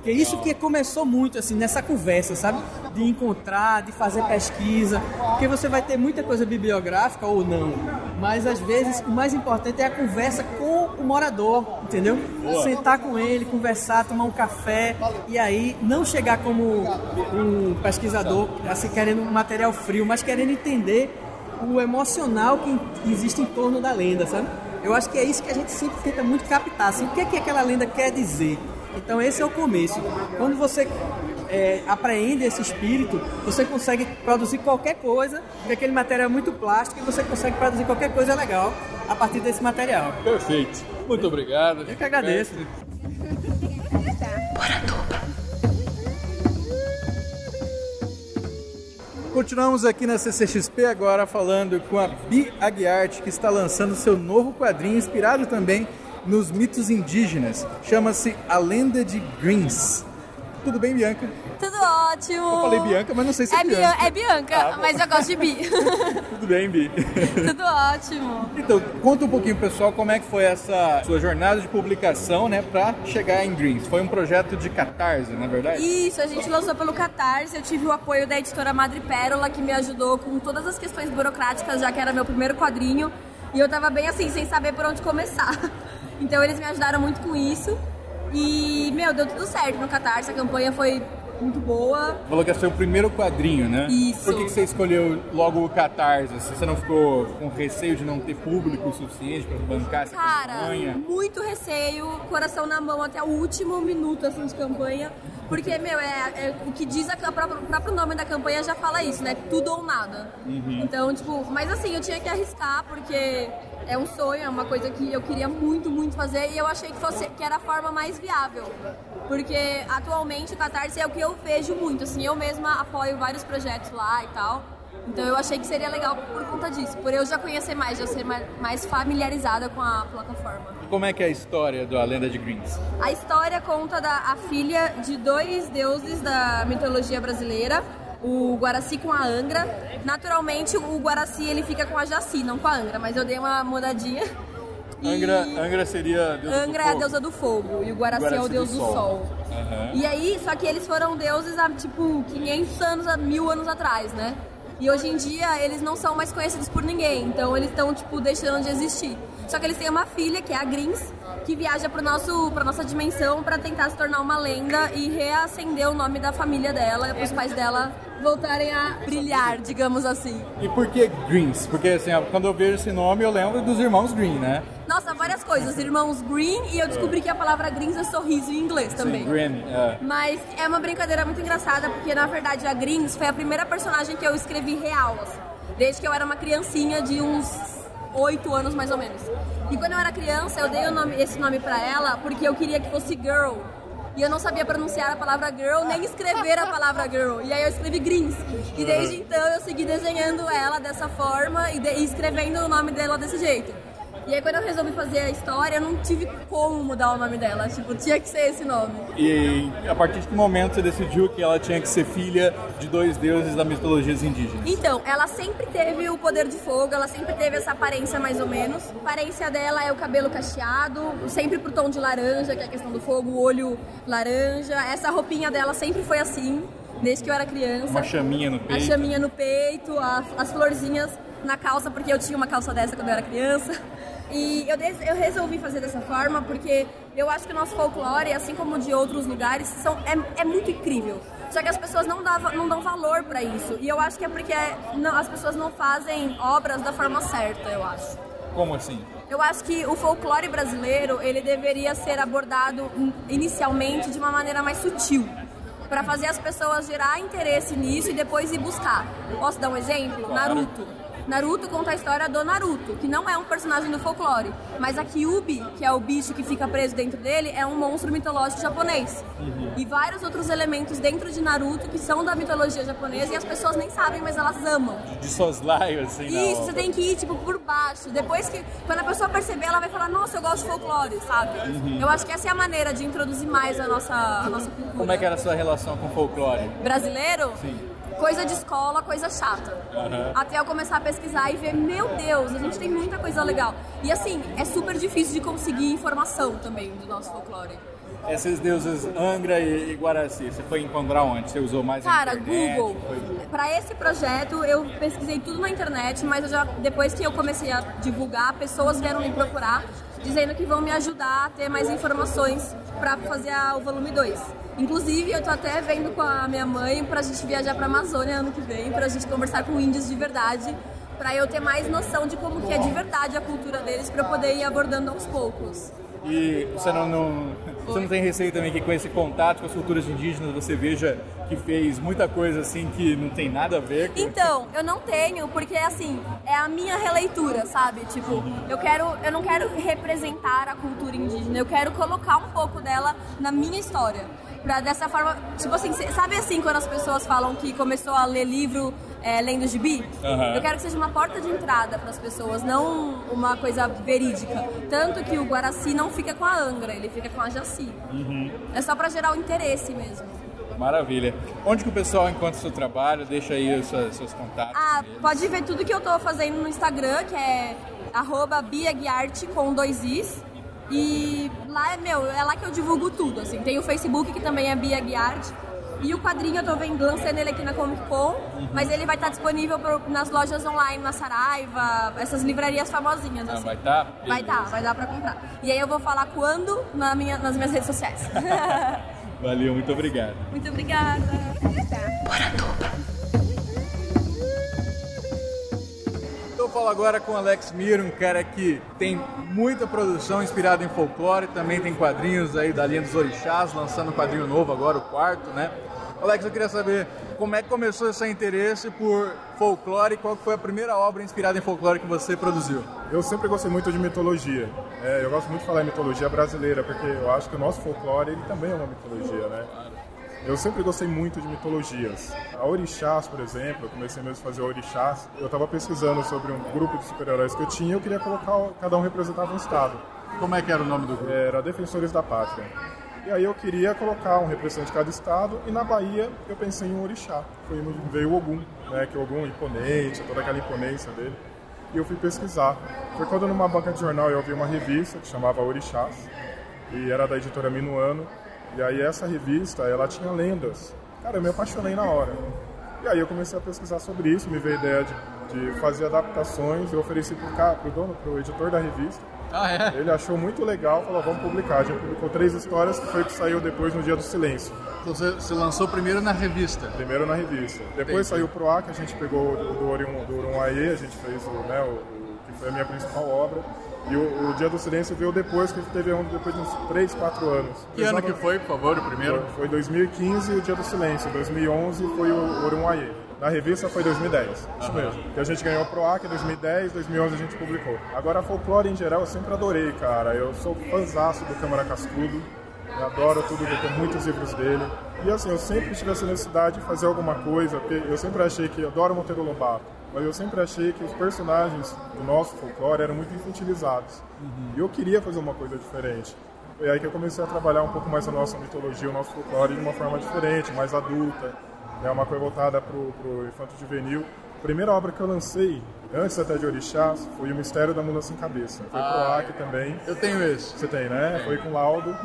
Porque isso que começou muito assim nessa conversa, sabe? De encontrar, de fazer pesquisa, porque você vai ter muita coisa bibliográfica ou não, mas às vezes o mais importante é a conversa com o morador, entendeu? Sentar com ele, conversar, tomar um café e aí não chegar como um pesquisador assim querendo um material frio, mas querendo entender o emocional que existe em torno da lenda, sabe? Eu acho que é isso que a gente sempre tenta muito captar, assim, o que é que aquela lenda quer dizer. Então esse é o começo. Quando você é, apreende esse espírito, você consegue produzir qualquer coisa, porque aquele material é muito plástico e você consegue produzir qualquer coisa legal a partir desse material. Perfeito. Muito obrigado. Eu que agradeço. Continuamos aqui na CCXP agora falando com a Bi Aguiarte, que está lançando seu novo quadrinho inspirado também nos mitos indígenas. Chama-se A Lenda de Greens. Tudo bem, Bianca? Tudo ótimo. Eu falei Bianca, mas não sei se é, É, Bian- Bianca. é Bianca, Ah, mas eu gosto de Bi. Tudo bem, Bi? Tudo ótimo. Então, conta um pouquinho, pessoal, como é que foi essa sua jornada de publicação, né, para chegar em Greens. Foi um projeto de catarse, na verdade? Isso, a gente lançou pelo Catarse. Eu tive o apoio da editora Madre Pérola, que me ajudou com todas as questões burocráticas, já que era meu primeiro quadrinho. E eu tava bem assim, sem saber por onde começar. Então eles me ajudaram muito com isso. E, meu, deu tudo certo no Catarse. A campanha foi muito boa. Falou que é seu primeiro quadrinho, né? Isso. Por que que você escolheu logo o Catarse? Assim, Você não ficou com receio de não ter público suficiente para bancar essa Cara, campanha? muito receio, coração na mão até o último minuto assim de campanha, porque meu é, é o que diz a, a própria- o próprio nome da campanha já fala isso, né? Tudo ou nada. Então tipo, mas assim eu tinha que arriscar porque é um sonho, é uma coisa que eu queria muito, muito fazer e eu achei que fosse que era a forma mais viável, porque atualmente o Catarse é o que eu vejo muito, assim eu mesma apoio vários projetos lá e tal. Então eu achei que seria legal por conta disso, por eu já conhecer mais, já ser mais, familiarizada com a plataforma. E como é que é a história da lenda de Greens? A história conta da a filha de dois deuses da mitologia brasileira, o Guaraci com a Angra. Naturalmente, o Guaraci ele fica com a Jaci, não com a Angra, mas eu dei uma mudadinha. E Angra, Angra seria a deusa Angra é a deusa do fogo e o Guaraci, é o Guaraci deus do do sol. sol. Aham. E aí, só que eles foram deuses há tipo 500 anos, mil anos atrás, né? E hoje em dia eles não são mais conhecidos por ninguém, então eles estão tipo deixando de existir. Só que eles têm uma filha, que é a Grins, que viaja pro nosso, pra nossa dimensão para tentar se tornar uma lenda e reacender o nome da família dela, para os pais dela voltarem a brilhar, digamos assim. E por que Greens? Porque assim, quando eu vejo esse nome eu lembro dos irmãos Green, né? Nossa, várias coisas. Irmãos Green e eu descobri que a palavra Greens é sorriso em inglês também. Sim, Green. é. Mas é uma brincadeira muito engraçada, porque na verdade a Greens foi a primeira personagem que eu escrevi real, assim, desde que eu era uma criancinha de uns 8 anos mais ou menos. E quando eu era criança, eu dei nome- esse nome pra ela porque eu queria que fosse girl. E eu não sabia pronunciar a palavra girl, nem escrever a palavra girl. E aí eu escrevi Greens. E desde então eu segui desenhando ela dessa forma e, de- e escrevendo o nome dela desse jeito. E aí quando eu resolvi fazer a história, eu não tive como mudar o nome dela. Tipo, tinha que ser esse nome. E a partir de que momento você decidiu que ela tinha que ser filha de dois deuses da mitologia indígena? Então, ela sempre teve o poder de fogo, ela sempre teve essa aparência mais ou menos. A aparência dela é o cabelo cacheado, sempre pro tom de laranja, que é a questão do fogo, o olho laranja. Essa roupinha dela sempre foi assim, desde que eu era criança. Uma chaminha no A peito. chaminha no peito, a- as florzinhas na calça, porque eu tinha uma calça dessa quando eu era criança. E eu, eu resolvi fazer dessa forma porque eu acho que o nosso folclore, assim como o de outros lugares, são, é, é muito incrível. Só que as pessoas não, dava, não dão valor pra isso. E eu acho que é porque não- as pessoas não fazem obras da forma certa, eu acho. Como assim? Eu acho que o folclore brasileiro ele deveria ser abordado in- inicialmente de uma maneira mais sutil, para fazer as pessoas gerar interesse nisso e depois ir buscar. Posso dar um exemplo? Naruto. Naruto conta a história do Naruto, que não é um personagem do folclore, mas a Kyubi, que é o bicho que fica preso dentro dele, é um monstro mitológico japonês. E vários outros elementos dentro de Naruto que são da mitologia japonesa e as pessoas nem sabem, mas elas amam. De soslaio, assim, Isso, você tem que ir, tipo, por baixo. Depois que, quando a pessoa perceber, ela vai falar, nossa, eu gosto de folclore, sabe? Uhum. Eu acho que essa é a maneira de introduzir mais a nossa, a nossa cultura. Como é que era a sua relação com o folclore? Brasileiro? Sim. Coisa de escola, coisa chata. Aham. Até eu começar a pesquisar e ver, meu Deus, a gente tem muita coisa legal. E assim, é super difícil de conseguir informação também do nosso folclore. Esses deuses Angra e, e Guaraci, você foi encontrar onde? Você usou mais Cara, internet? Google. Foi- Pra esse projeto eu pesquisei tudo na internet, mas já, depois que eu comecei a divulgar, pessoas vieram me procurar dizendo que vão me ajudar a ter mais informações pra fazer a- o volume 2. Inclusive, eu tô até vendo com a minha mãe pra gente viajar pra Amazônia ano que vem, pra gente conversar com índios de verdade, pra eu ter mais noção de como que é de verdade a cultura deles eu poder ir abordando aos poucos. E você não, não- você não tem receio também que com esse contato com as culturas indígenas você veja que fez muita coisa assim que não tem nada a ver com... Então, eu não tenho, porque assim, é a minha releitura, sabe? Tipo, eu quero, eu não quero representar a cultura indígena, eu quero colocar um pouco dela na minha história. Pra dessa forma, tipo assim, sabe assim quando as pessoas falam que começou a ler livro é, lendo gibi? Aham. Eu quero que seja uma porta de entrada para as pessoas, não uma coisa verídica. Tanto que o Guaraci não fica com a Angra, ele fica com a Jaci. Uhum. É só para gerar o interesse mesmo. Maravilha. Onde que o pessoal encontra o seu trabalho? Deixa aí os seus, seus contatos. Ah, pode ver tudo que eu tô fazendo no Instagram, que é arroba biaguiarte com dois is. E lá, é meu, é lá que eu divulgo tudo, assim. Tem o Facebook, que também é Bia Guiarte. E o quadrinho eu tô vendo, lançando ele aqui na Comic Con, Uhum. mas ele vai estar disponível pro- nas lojas online, na Saraiva, essas livrarias famosinhas, Ah, assim. vai estar? Vai tá, vai dar pra comprar. E aí eu vou falar quando na minha, nas minhas redes sociais. Valeu, muito obrigado. Muito obrigada. Então eu falo agora com Alex Miro, um cara que tem muita produção inspirada em folclore, também tem quadrinhos aí da linha dos orixás, lançando um quadrinho novo agora, o quarto, né? Alex, eu queria saber como é que começou esse interesse por folclore e qual foi a primeira obra inspirada em folclore que você produziu? Eu sempre gostei muito de mitologia. É, eu gosto muito de falar em mitologia brasileira, porque eu acho que o nosso folclore ele também é uma mitologia, né? Eu sempre gostei muito de mitologias. A Orixás, por exemplo, eu comecei mesmo a fazer Orixás. Eu estava pesquisando sobre um grupo de super-heróis que eu tinha eu queria colocar, cada um representava um estado. Como é que era o nome do grupo? Era Defensores da Pátria. E aí eu queria colocar um representante de cada estado e na Bahia eu pensei em um orixá. Foi veio o Ogum, né, que o Ogum imponente, toda aquela imponência dele. E eu fui pesquisar. Foi quando numa banca de jornal eu vi uma revista que chamava Orixás e era da editora Minuano. E aí essa revista, ela tinha lendas. Cara, eu me apaixonei na hora. E aí eu comecei a pesquisar sobre isso, me veio a ideia de, de fazer adaptações, eu ofereci pro, cara, pro dono, pro editor da revista. Ah, é? Ele achou muito legal, falou, vamos publicar. A gente publicou três histórias, que foi o que saiu depois no Dia do Silêncio. Então você, lançou primeiro na revista? Primeiro na revista. Depois saiu pro ar, que a gente pegou do, do, Orium, do a gente fez o, né, o, o, que foi a minha principal obra. E o, o, Dia do Silêncio veio depois, que teve um, depois de uns 3, 4 anos. Que ano que foi, por favor, o primeiro? Foi, foi 2015 o Dia do Silêncio, 2011 foi o Urunhaê. Na revista foi 2010, isso mesmo. Que a gente ganhou pro AC em 2010, 2011 a gente publicou. Agora, a folclore em geral eu sempre adorei, cara. Eu sou fãzaço do Câmara Cascudo. Eu adoro tudo, eu tenho muitos livros dele. E assim, eu sempre tive essa necessidade de fazer alguma coisa. Eu sempre achei que eu adoro Monteiro Lobato, mas eu sempre achei que os personagens do nosso folclore eram muito infantilizados. Uhum. E eu queria fazer uma coisa diferente. Foi aí que eu comecei a trabalhar um pouco mais a nossa mitologia, o nosso folclore de uma forma diferente, mais adulta é uma coisa voltada para o infanto juvenil. A primeira obra que eu lancei, antes até de Orixás, foi O Mistério da Mula Sem Cabeça. Foi ah, pro AC também. Eu tenho esse. Você tem, né? Foi com laudo.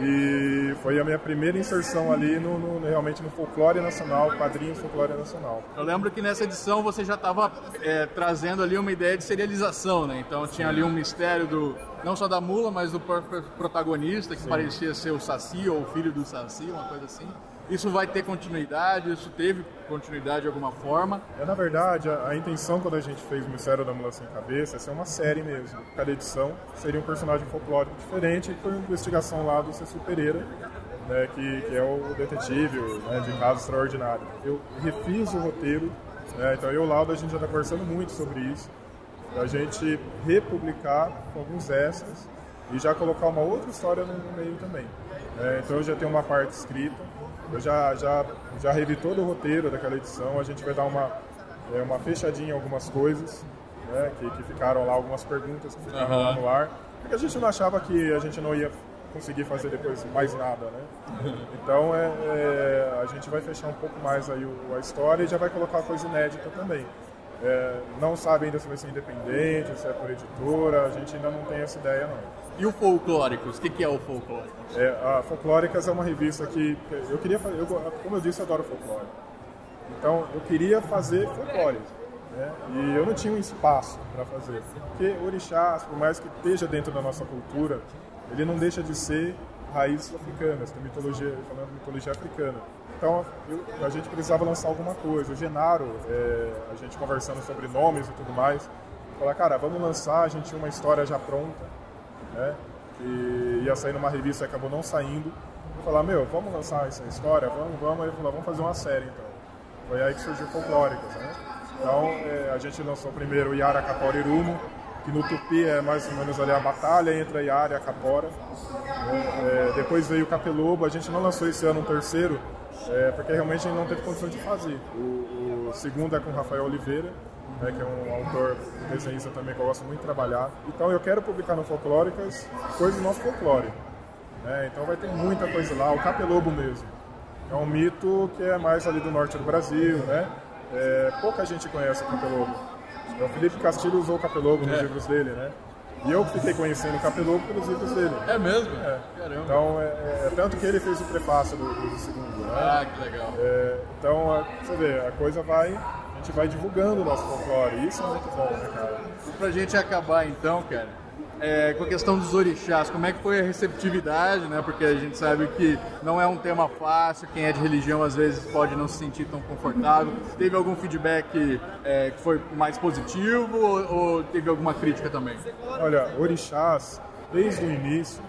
E foi a minha primeira inserção ali no, no, realmente no folclore nacional, quadrinhos folclore nacional. Eu lembro que nessa edição você já estava é, trazendo ali uma ideia de serialização, né? Então tinha ali um mistério do não só da mula, mas do protagonista que Sim. parecia ser o Saci ou o filho do Saci, uma coisa assim. Isso vai ter continuidade? Isso teve continuidade de alguma forma? É, na verdade, a, a intenção quando a gente fez o Mistério da Mula Sem Cabeça é ser uma série mesmo. Cada edição seria um personagem folclórico diferente por investigação lá do Cecil Pereira, né, que, que, é o detetive né, de caso extraordinário. Eu refiz o roteiro, né, então eu e o Laudo a gente já está conversando muito sobre isso, a gente republicar com alguns extras e já colocar uma outra história no meio também. É, então eu já tenho uma parte escrita, eu já, já, já revi todo o roteiro daquela edição, a gente vai dar uma, é, uma fechadinha em algumas coisas, né, que, que ficaram lá, algumas perguntas que ficaram uhum. lá no ar, porque a gente não achava que a gente não ia conseguir fazer depois mais nada, né? Então é, é, a gente vai fechar um pouco mais aí o, a história e já vai colocar coisa inédita também. É, não sabe ainda se vai ser independente, se é por editora, a gente ainda não tem essa ideia não. E o Folclóricos? O que, que é o Folclóricos? É, a Folclóricas é uma revista que eu queria fazer, eu, como eu disse, eu adoro folclore. Então eu queria fazer folclore. Né? E eu não tinha um espaço para fazer. Porque orixás, por mais que esteja dentro da nossa cultura, ele não deixa de ser raízes africanas, da mitologia, falando de mitologia africana. Então eu, a gente precisava lançar alguma coisa. O Genaro, é, a gente conversando sobre nomes e tudo mais, falar, cara, vamos lançar, a gente tinha uma história já pronta né? Que ia sair numa revista e acabou não saindo. Eu falar, meu, vamos lançar essa história? Vamos, vamos. Ele falou, vamos fazer uma série então. Foi aí que surgiu Folclóricas, né? Então é, a gente lançou primeiro Yara Capora Irumo, que no Tupi é mais ou menos ali a batalha entre a Yara e a Capora. É, depois veio o Capelobo, a gente não lançou esse ano um terceiro, é, porque realmente a gente não teve condições de fazer. O, o segundo é com Rafael Oliveira, né, que é um autor desenhista também que eu gosto muito de trabalhar. Então eu quero publicar no Folclóricas coisas do nosso folclore. Né, então vai ter muita coisa lá, o Capelobo mesmo. É um mito que é mais ali do norte do Brasil, né? É, pouca gente conhece o Capelobo. É o Felipe Castilho usou o Capelobo nos é. livros dele, né? E eu fiquei conhecendo o Capelobo pelos livros dele. É mesmo? É. Caramba. Então, é, é, tanto que ele fez o prefácio do, do, do segundo, né? Ah, que legal. É, então, é, você vê, a coisa vai a gente vai divulgando o nosso folclore. Isso é muito bom, né, cara? Pra gente acabar então, cara, é, com a questão dos orixás, como é que foi a receptividade, né? Porque a gente sabe que não é um tema fácil, quem é de religião às vezes pode não se sentir tão confortável. Teve algum feedback é, que foi mais positivo ou, ou, teve alguma crítica também? Olha, orixás, desde o início,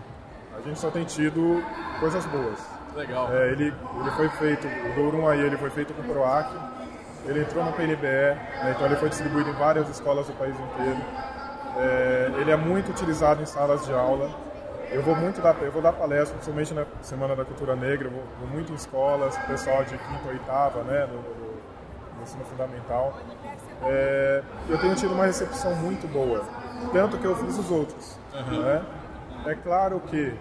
a gente só tem tido coisas boas. Legal. É, ele, ele foi feito, o Dourum aí, ele foi feito com o PROAC, ele entrou no PNBE, né, então ele foi distribuído em várias escolas do país inteiro. É, ele é muito utilizado em salas de aula. eu vou muito dar, eu vou dar palestra, principalmente na Semana da Cultura Negra, eu vou, vou muito em escolas, pessoal de quinta, oitava, né, no, no- no ensino fundamental. É, eu tenho tido uma recepção muito boa, tanto que eu fiz os outros. né? É claro que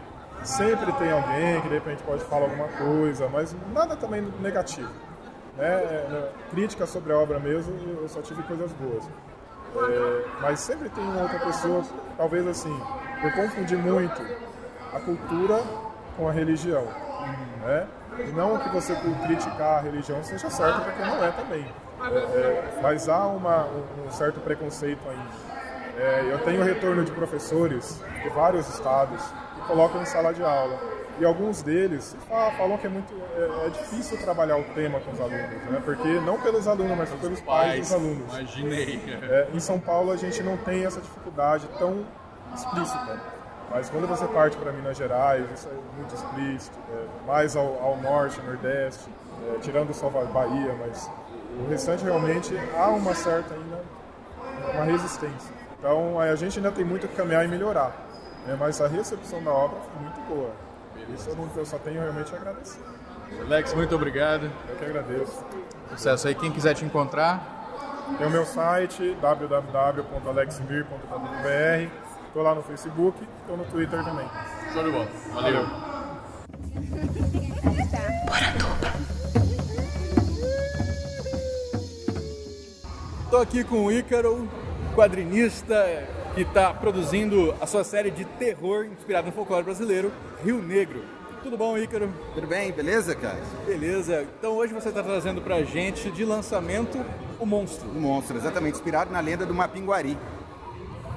sempre tem alguém que de repente pode falar alguma coisa, mas nada também negativo. Né? É, Crítica sobre a obra mesmo, eu só tive coisas boas. É, mas sempre tem uma outra pessoa, talvez assim, eu confundi muito a cultura com a religião. Né? E não que você criticar a religião seja certo, porque não é também. É, é, mas há uma, um, certo preconceito ainda. É, eu tenho retorno de professores de vários estados que colocam em sala de aula. E alguns deles fa- falam que é muito é, é difícil trabalhar o tema com os alunos, né? Porque não pelos alunos, mas pelos pais, dos alunos. Imaginei. É, em São Paulo a gente não tem essa dificuldade tão explícita. Mas quando você parte para Minas Gerais, isso é muito explícito. é, mais ao, ao norte, nordeste, é, tirando só a Bahia, mas o restante realmente há uma certa ainda uma resistência. Então a gente ainda tem muito que caminhar e melhorar. né? Mas a recepção da obra foi muito boa. Isso eu, não, eu só tenho realmente a agradecer. Alex, muito obrigado. Eu que agradeço. Sucesso aí. Quem quiser te encontrar, Tem o meu site, www.alexmir.com.br. Estou lá no Facebook, estou no Twitter também. show de bola. Valeu. Estou aqui com o Ícaro, quadrinista que está produzindo a sua série de terror inspirada no folclore brasileiro, Rio Negro. Tudo bom, Ícaro? Tudo bem, beleza, cara? Beleza. Então hoje você está trazendo pra gente de lançamento o Monstro. O monstro, exatamente, inspirado na lenda do Mapinguari.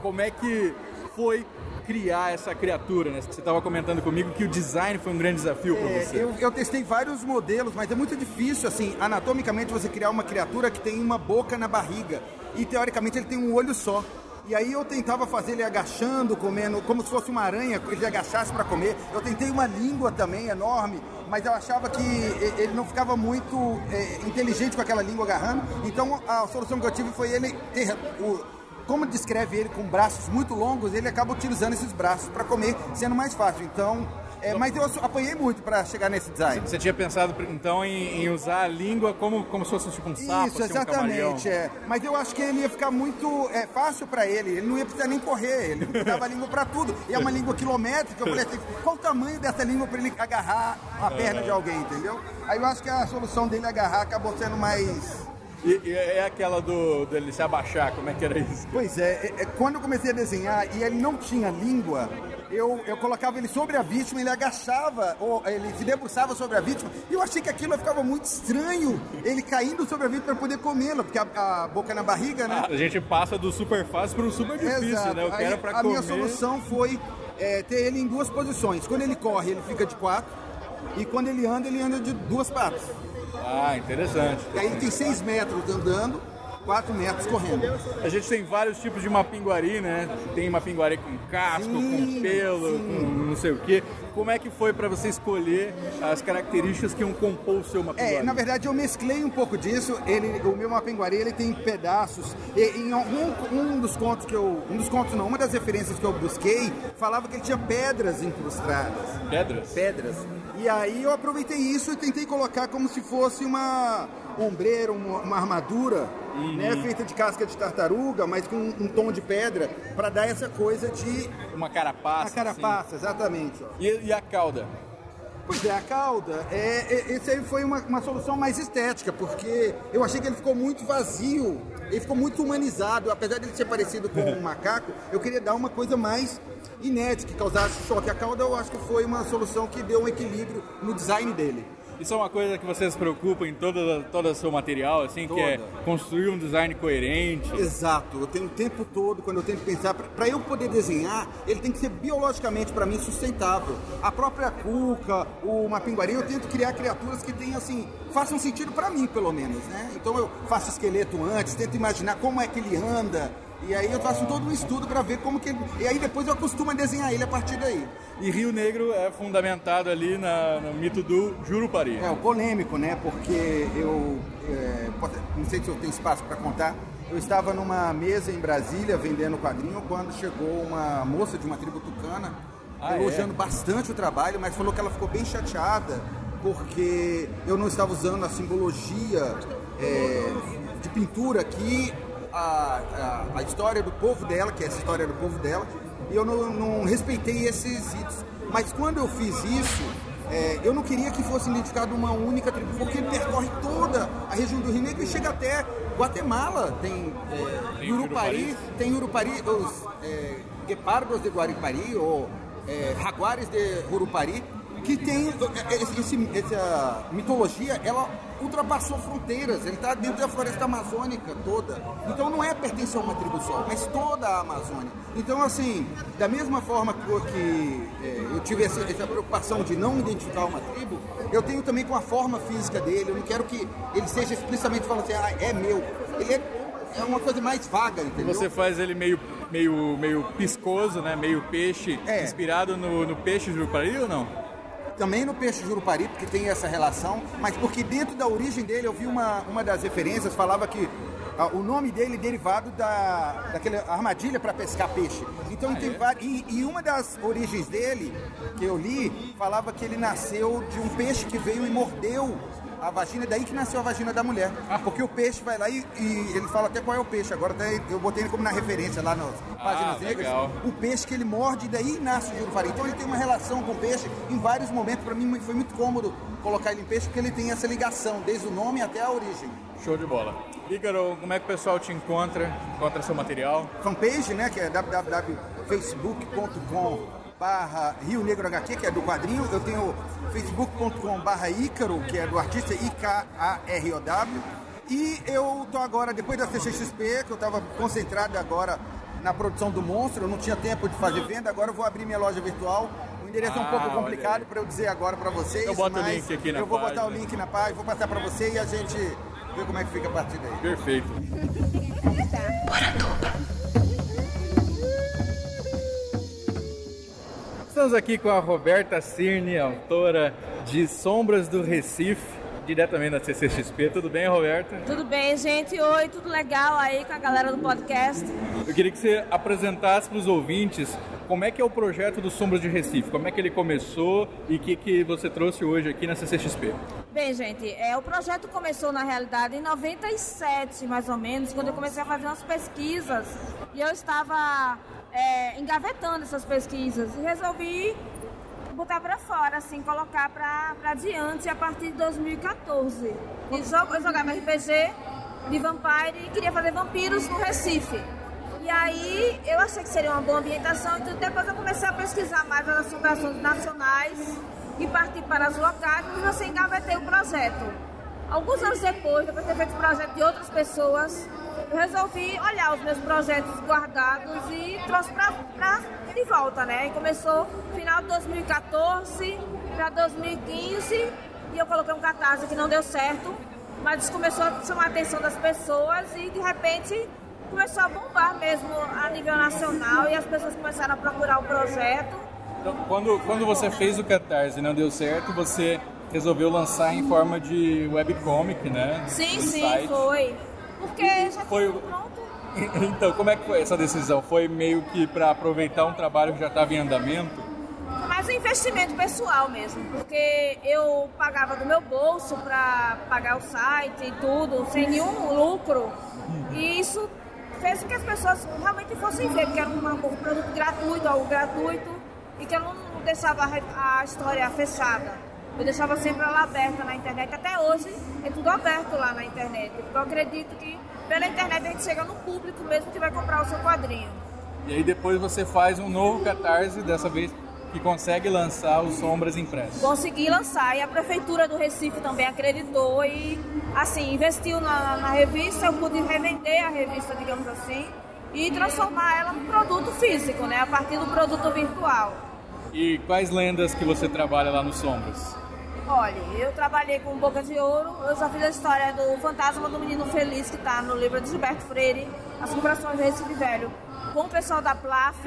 Como é que foi criar essa criatura, né? Você estava comentando comigo que o design foi um grande desafio para É, você. eu, eu testei vários modelos, mas é muito difícil, assim, anatomicamente você criar uma criatura que tem uma boca na barriga e teoricamente ele tem um olho só. E aí eu tentava fazer ele agachando, comendo, como se fosse uma aranha, ele agachasse para comer. Eu tentei uma língua também enorme, mas eu achava que ele não ficava muito é, inteligente com aquela língua agarrando. Então a solução que eu tive foi ele ter o, como descreve ele com braços muito longos, ele acaba utilizando esses braços para comer, sendo mais fácil. Então, é, mas eu apanhei muito para chegar nesse design. Você tinha pensado então em, em usar a língua como, como se fosse tipo um sapo, Isso, assim, um exatamente. é. Mas eu acho que ele ia ficar muito é, fácil para ele. Ele não ia precisar nem correr. Ele dava a língua para tudo. E é uma língua quilométrica. Eu falei assim, qual o tamanho dessa língua para ele agarrar a perna de alguém, entendeu? Aí eu acho que a solução dele agarrar acabou sendo mais E, e é aquela do dele se abaixar, como é que era isso? Pois é, é, é, quando eu comecei a desenhar e ele não tinha língua, eu, eu colocava ele sobre a vítima, ele agachava, ou ele se debruçava sobre a vítima, e eu achei que aquilo ficava muito estranho, ele caindo sobre a vítima para poder comê-la, porque a, a boca na barriga, né? A gente passa do super fácil para o super difícil, Exato. né? Que Aí, era para a comer. minha solução foi é, ter ele em duas posições. Quando ele corre, ele fica de quatro, e quando ele anda, ele anda de duas patas. Ah, interessante. E aí ele tem seis metros andando, quatro metros correndo. A gente tem vários tipos de mapinguari, né? Tem mapinguari com casco, com pelo, com não sei o quê. Como é que foi para você escolher as características que iam compor o seu mapinguari? É, na verdade eu mesclei um pouco disso. Ele, o meu mapinguari ele tem pedaços. E, em algum um dos contos que eu, um dos contos não, uma das referências que eu busquei falava que ele tinha pedras incrustadas. Pedras? Pedras. E aí eu aproveitei isso e tentei colocar como se fosse uma um ombreira, uma, uma armadura, Uhum. né, feita de casca de tartaruga, mas com um tom de pedra, para dar essa coisa de uma carapaça. A carapaça, exatamente. ó. E, e a cauda? Pois é, a cauda, é, é, esse aí foi uma, uma solução mais estética, porque eu achei que ele ficou muito vazio, ele ficou muito humanizado, apesar de ele ser parecido com um macaco, eu queria dar uma coisa mais inédita, que causasse choque. A cauda eu acho que foi uma solução que deu um equilíbrio no design dele. Isso é uma coisa que você se preocupa em todo, todo o seu material, assim, que é Toda. construir um design coerente. Exato, eu tenho o tempo todo, quando eu tento pensar, para eu poder desenhar, ele tem que ser biologicamente, para mim, sustentável. A própria cuca, o mapinguari, eu tento criar criaturas que tenham, assim, façam sentido para mim, pelo menos, né? Então eu faço esqueleto antes, tento imaginar como é que ele anda, e aí eu faço todo um estudo para ver como que. E aí depois eu acostumo a desenhar ele a partir daí. E Rio Negro é fundamentado ali na, no mito do Jurupari. É, o polêmico, né? Porque eu. é, não sei se eu tenho espaço para contar. Eu estava numa mesa em Brasília vendendo quadrinho quando chegou uma moça de uma tribo tucana Ah, elogiando é? bastante o trabalho, mas falou que ela ficou bem chateada porque eu não estava usando a simbologia é, de pintura que a, a, a história do povo dela, que é essa história do povo dela, e eu não, não respeitei esses ritos. Mas quando eu fiz isso, é, eu não queria que fosse identificado uma única tribo, porque ele percorre toda a região do Rio Negro e chega até Guatemala. Tem, é, Tem Urupari, tem Urupari, os é, guepardos de Guaripari, ou é, jaguares de Urupari, que tem é, esse- esse- essa mitologia, ela ultrapassou fronteiras, ele está dentro da floresta amazônica toda. Então não é pertence a uma tribo só, mas toda a Amazônia. Então assim, da mesma forma que, que, é, eu tive essa, essa preocupação de não identificar uma tribo, eu tenho também com a forma física dele, eu não quero que ele seja explicitamente falando assim, ah, é meu. Ele é, é uma coisa mais vaga, entendeu? Você faz ele meio, meio, meio piscoso, né? Meio peixe, É. inspirado no, no peixe Jurupari ou não? Também no peixe jurupari, porque tem essa relação, mas porque dentro da origem dele eu vi uma, uma das referências, falava que ah, o nome dele é derivado da, daquela armadilha para pescar peixe. Então tem vários, e, e uma das origens dele, que eu li, falava que ele nasceu de um peixe que veio e mordeu a vagina, daí que nasceu a vagina da mulher. Porque o peixe vai lá e, e ele fala até qual é o peixe. Agora até eu botei ele como na referência lá nas páginas negras. legal. O peixe que ele morde, daí nasce o jurupari. Então ele tem uma relação com o peixe em vários momentos. Para mim foi muito cômodo colocar ele em peixe, porque ele tem essa ligação, desde o nome até a origem. Show de bola. Ícaro, como é que o pessoal te encontra? Encontra seu material? Fanpage, né, que é www.facebook.com barra Rio Negro HQ, que é do quadrinho. Eu tenho facebook.com barra Ícaro, que é do artista I-K-A-R-O-W. E eu tô agora, depois da CCXP, que eu estava concentrado agora na produção do monstro, eu não tinha tempo de fazer venda, agora eu vou abrir minha loja virtual. O endereço é um Ah, pouco complicado para eu dizer agora para vocês. Eu boto o mas link aqui na Eu vou botar o página. link na página, vou passar para você e a gente vê como é que fica a partir daí. Perfeito. Estamos aqui com a Roberta Cirne, autora de Sombras do Recife, diretamente da CCXP. Tudo bem, Roberta? Tudo bem, gente? Oi, tudo legal aí com a galera do podcast? Eu queria que você apresentasse para os ouvintes como é que é o projeto do Sombras de Recife, como é que ele começou e o que, que você trouxe hoje aqui na CCXP. Bem, gente, é, o projeto começou na realidade em 97, mais ou menos, quando eu comecei a fazer umas pesquisas e eu estava é, engavetando essas pesquisas e resolvi botar para fora, assim, colocar para adiante a partir de 2014. E eu jogava RPG de Vampire e queria fazer vampiros no Recife. E aí eu achei que seria uma boa ambientação, então depois eu comecei a pesquisar mais as assombrações nacionais e partir para as locais, e assim engavetei o projeto. Alguns anos depois, depois de ter feito o projeto de outras pessoas, resolvi olhar os meus projetos guardados e trouxe pra, pra de volta, né? E começou final de 2014 para 2015 e eu coloquei um catarse que não deu certo, mas isso começou a chamar a atenção das pessoas e de repente começou a bombar mesmo a nível nacional e as pessoas começaram a procurar o projeto. Então, quando, quando você fez o Catarse e não deu certo, você resolveu lançar em forma de webcomic, né? Sim, No sim, site. foi. Porque já Foi tinha o- pronto. Então, como é que foi essa decisão? Foi meio que para aproveitar um trabalho que já estava em andamento? Foi mais um investimento pessoal mesmo, porque eu pagava do meu bolso para pagar o site e tudo, sem nenhum lucro. E isso fez com que as pessoas realmente fossem ver, porque era uma- um produto gratuito, algo gratuito, e que eu não deixava a história fechada. Eu deixava sempre ela aberta na internet. Até hoje é tudo aberto lá na internet. Porque eu acredito que pela internet a gente chega no público mesmo que vai comprar o seu quadrinho. E aí depois você faz um novo Catarse, dessa vez que consegue lançar os Sombras impressos. consegui lançar e a prefeitura do Recife também acreditou e assim investiu na, na revista eu pude revender a revista digamos assim e transformar ela num produto físico né a partir do produto virtual E quais lendas que você trabalha lá no Sombras? Olha eu trabalhei com Boca de Ouro eu já fiz a história do fantasma do menino feliz que está no livro de Gilberto Freire as comemorações do Recife Velho com o pessoal da Plaf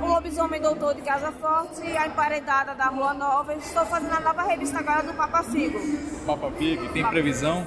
o lobisomem doutor de Casa Forte e a emparedada da Rua Nova. Estou fazendo a nova revista agora do Papa Figo. Papa Pig, tem previsão?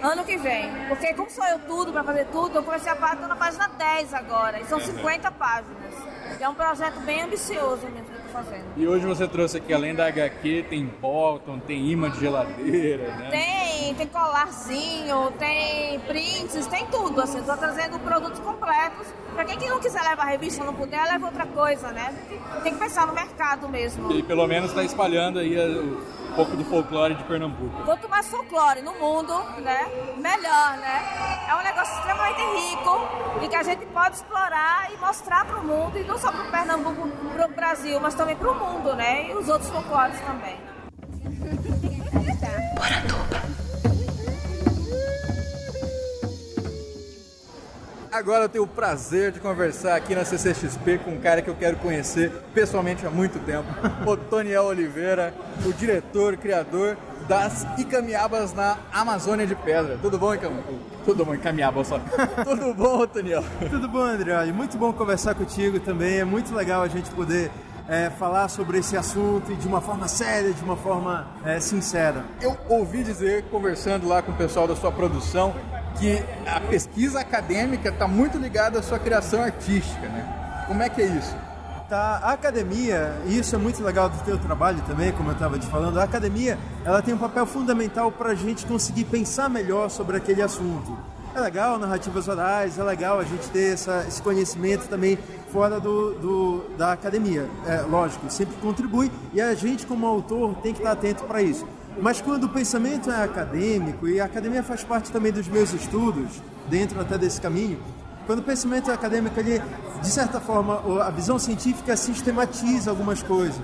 Ano que vem. Porque como sou eu tudo pra fazer tudo, eu comecei a página na página 10 agora. E são Uhum. 50 páginas. E é um projeto bem ambicioso tô fazendo. E hoje você trouxe aqui, além da HQ, tem bottom, tem imã de geladeira, né? Tem, tem colarzinho, tem prints, tem tudo, assim, tô trazendo produtos completos. Pra quem que não quiser levar a revista, não puder, leva outra coisa, né? Tem que pensar no mercado mesmo. E pelo menos está espalhando aí a- um pouco do folclore de Pernambuco. Quanto mais folclore no mundo, né, melhor, né? É um negócio extremamente rico e que a gente pode explorar e mostrar para o mundo, e não só para o Pernambuco, para o Brasil, mas também para o mundo, né? E os outros folclores também. Agora eu tenho o prazer de conversar aqui na CCXP com um cara que eu quero conhecer pessoalmente há muito tempo, o Toniel Oliveira, o diretor, criador das Icamiabas na Amazônia de Pedra. Tudo bom, Icam... Tudo bom, Icamiaba só. Tudo bom, Toniel? Tudo bom, André? Muito bom conversar contigo também. É muito legal a gente poder é, falar sobre esse assunto e de uma forma séria, de uma forma é, sincera. Eu ouvi dizer, conversando lá com o pessoal da sua produção, que a pesquisa acadêmica está muito ligada à sua criação artística, né? Como é que é isso? Tá, a academia, e isso é muito legal do teu trabalho também, como eu estava te falando, a academia ela tem um papel fundamental para a gente conseguir pensar melhor sobre aquele assunto. É legal narrativas orais, é legal a gente ter essa, esse conhecimento também fora do, do- da academia. É, lógico, sempre contribui e a gente como autor tem que estar atento para isso. Mas quando o pensamento é acadêmico, e a academia faz parte também dos meus estudos, dentro até desse caminho, quando o pensamento é acadêmico, ele, de certa forma, a visão científica sistematiza algumas coisas.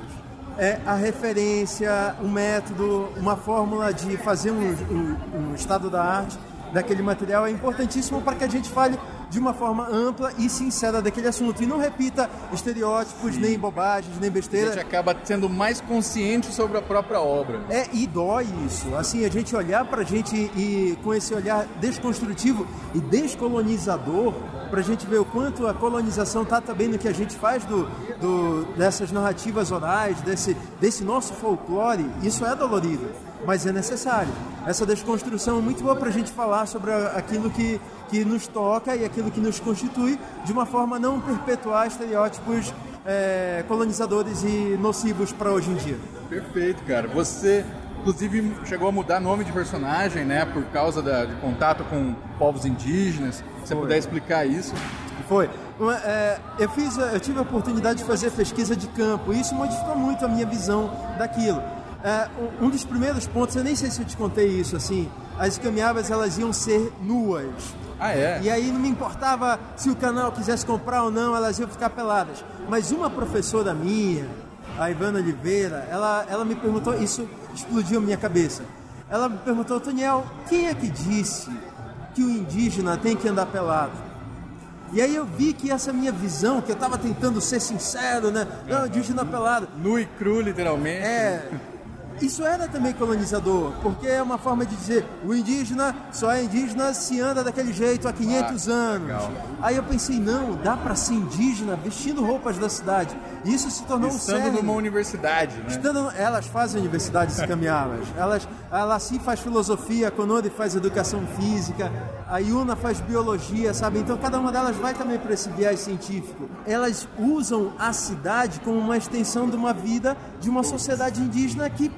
É a referência, um método, uma fórmula de fazer um, um- um estado da arte daquele material é importantíssimo para que a gente fale de uma forma ampla e sincera daquele assunto e não repita estereótipos, nem bobagens, nem A besteira. gente acaba sendo mais consciente sobre a própria obra. É, e dói isso. Assim, a gente olhar pra gente e com esse olhar desconstrutivo e descolonizador, pra gente ver o quanto a colonização tá também no que a gente faz do, do- dessas narrativas orais, desse, desse nosso folclore, isso é dolorido, mas é necessário. Essa desconstrução é muito boa pra gente falar sobre a- aquilo que, que nos toca e aquilo que nos constitui, de uma forma a não perpetuar estereótipos é, colonizadores e nocivos para hoje em dia. Perfeito, cara. Você, inclusive, chegou a mudar nome de personagem, né? Por causa da- de contato com povos indígenas. Se você puder explicar isso. Foi. É, eu, fiz, eu tive a oportunidade de fazer pesquisa de campo e isso modificou muito a minha visão daquilo. É, um- um dos primeiros pontos, eu nem sei se eu te contei isso, assim, as caminhadas elas iam ser nuas. Ah, é? E aí não me importava se o canal quisesse comprar ou não, elas iam ficar peladas. Mas uma professora minha, a Ivana Oliveira, ela, ela me perguntou, isso explodiu a minha cabeça. Ela me perguntou, Toniel, quem é que disse que o indígena tem que andar pelado? E aí eu vi que essa minha visão, que eu estava tentando ser sincero, né? Não, indígena pelado. Nu e cru, literalmente. É. Isso era também colonizador, porque é uma forma de dizer o indígena só é indígena se anda daquele jeito há 500 Ah, anos. legal. Aí eu pensei, não, dá para ser indígena vestindo roupas da cidade. E isso se tornou um Estando numa universidade, né? Estando- elas fazem universidades caminhadas. Elas, a Laci faz filosofia, a Conode faz educação física, a Iuna faz biologia, sabe? Então cada uma delas vai também para esse viés científico. Elas usam a cidade como uma extensão de uma vida de uma sociedade indígena que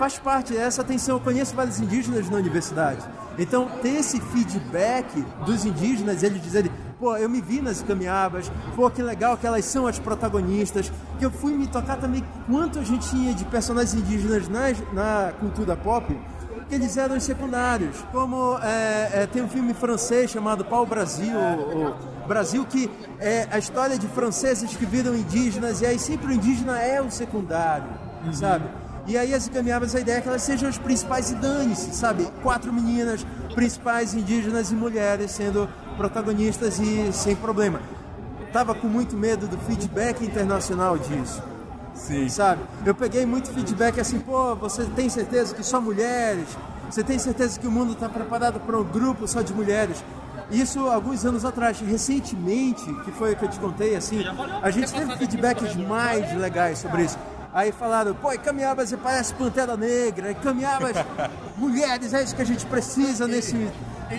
faz parte dessa atenção. Eu conheço vários indígenas na universidade. Então ter esse feedback dos indígenas, eles dizerem pô, eu me vi nas caminhadas, pô, que legal que elas são as protagonistas, que eu fui me tocar também quanto a gente tinha de personagens indígenas nas, na cultura pop, que eles eram os secundários. Como é, é, tem um filme francês chamado Pau Brasil, ou Brasil, que é a história de franceses que viram indígenas, e aí sempre o indígena é o secundário, sabe? E aí as caminhadas, a ideia é que elas sejam as principais e dane-se, sabe? Quatro meninas principais indígenas e mulheres sendo protagonistas e sem problema. Tava com muito medo do feedback internacional disso. Sim. Sabe? Eu peguei muito feedback assim, pô, você tem certeza que só mulheres? Você tem certeza que o mundo está preparado para um grupo só de mulheres? Isso alguns anos atrás. Recentemente, que foi o que eu te contei, assim, a gente teve feedbacks mais legais sobre isso. Aí falaram, pô, e caminhavas parece Pantera Negra, caminhavas mulheres, é isso que a gente precisa nesse...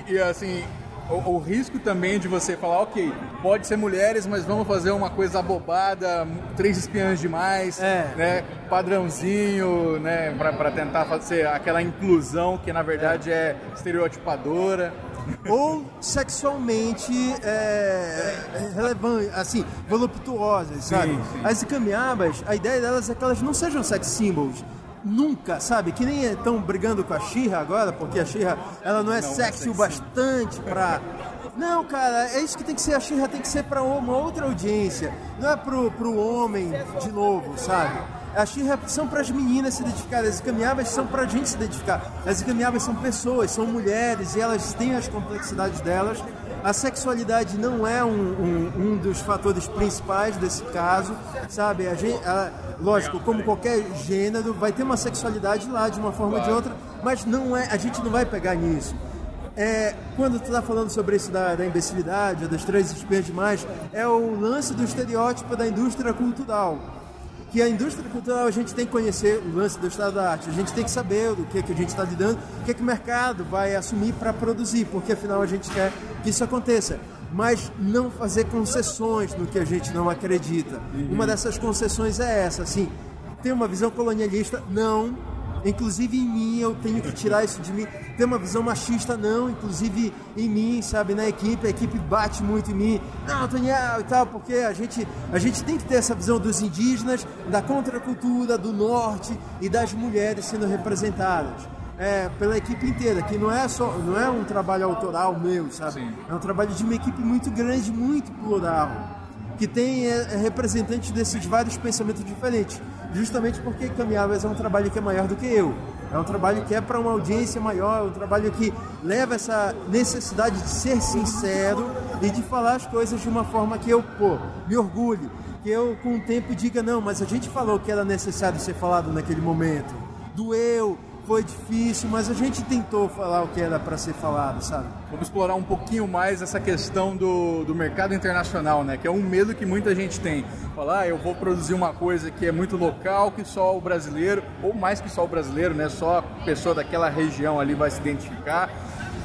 E, e, assim, o, o risco também de você falar, ok, pode ser mulheres, mas vamos fazer uma coisa abobada, três espiãs demais, né? Padrãozinho, né? Pra, pra tentar fazer aquela inclusão que na verdade é, estereotipadora. Ou sexualmente é, relevante, assim, voluptuosas, sabe? Sim, sim. As icamiabas, a ideia delas é que elas não sejam sex symbols. Nunca, sabe? Que nem estão brigando com a Xirra agora, porque a Xirra ela não é Não é sexy o bastante pra. Não, cara, é isso que tem que ser. A Xirra tem que ser pra uma outra audiência. Não é pro, pro homem de novo, sabe? A Xirra são para as meninas se identificarem, as Ikamiabas são pra gente se identificar. As Ikamiabas são pessoas, são mulheres e elas têm as complexidades delas. A sexualidade não é um, um, um dos fatores principais desse caso, sabe? A gente, ela- lógico, como qualquer gênero, vai ter uma sexualidade lá de uma forma ou de outra, mas não é, a gente não vai pegar nisso. É, quando tu tá falando sobre isso da, da imbecilidade, ou das três espiãs demais, é o lance do estereótipo da indústria cultural. Que a indústria cultural a gente tem que conhecer o lance do estado da arte, a gente tem que saber do que, que a gente está lidando, o que, que o mercado vai assumir para produzir, porque afinal a gente quer que isso aconteça. Mas não fazer concessões no que a gente não acredita. Uma dessas concessões é essa, assim, tem uma visão colonialista? Não. Inclusive em mim, eu tenho que tirar isso de mim. Tem uma visão machista? Não. Inclusive em mim, sabe, na equipe, a equipe bate muito em mim. Não, Daniel e tal, porque a gente, a gente tem que ter essa visão dos indígenas, da contracultura, do norte e das mulheres sendo representadas. É, pela equipe inteira, que não é só, não é um trabalho autoral meu, sabe? É um trabalho de uma equipe muito grande, muito plural que tem é, representantes desses vários pensamentos diferentes. Justamente porque Caminháveis é um trabalho que é maior do que eu. É um trabalho que é para uma audiência maior, é um trabalho que leva essa necessidade de ser sincero e de falar as coisas de uma forma que eu, pô, me orgulhe. Que eu, com o tempo, diga, não, mas a gente falou que era necessário ser falado naquele momento. Doeu, foi difícil, mas a gente tentou falar o que era para ser falado, sabe? Vamos explorar um pouquinho mais essa questão do, do mercado internacional, né? Que é um medo que muita gente tem. Falar, ah, eu vou produzir uma coisa que é muito local, que só o brasileiro, ou mais que só o brasileiro, né? Só a pessoa daquela região ali vai se identificar.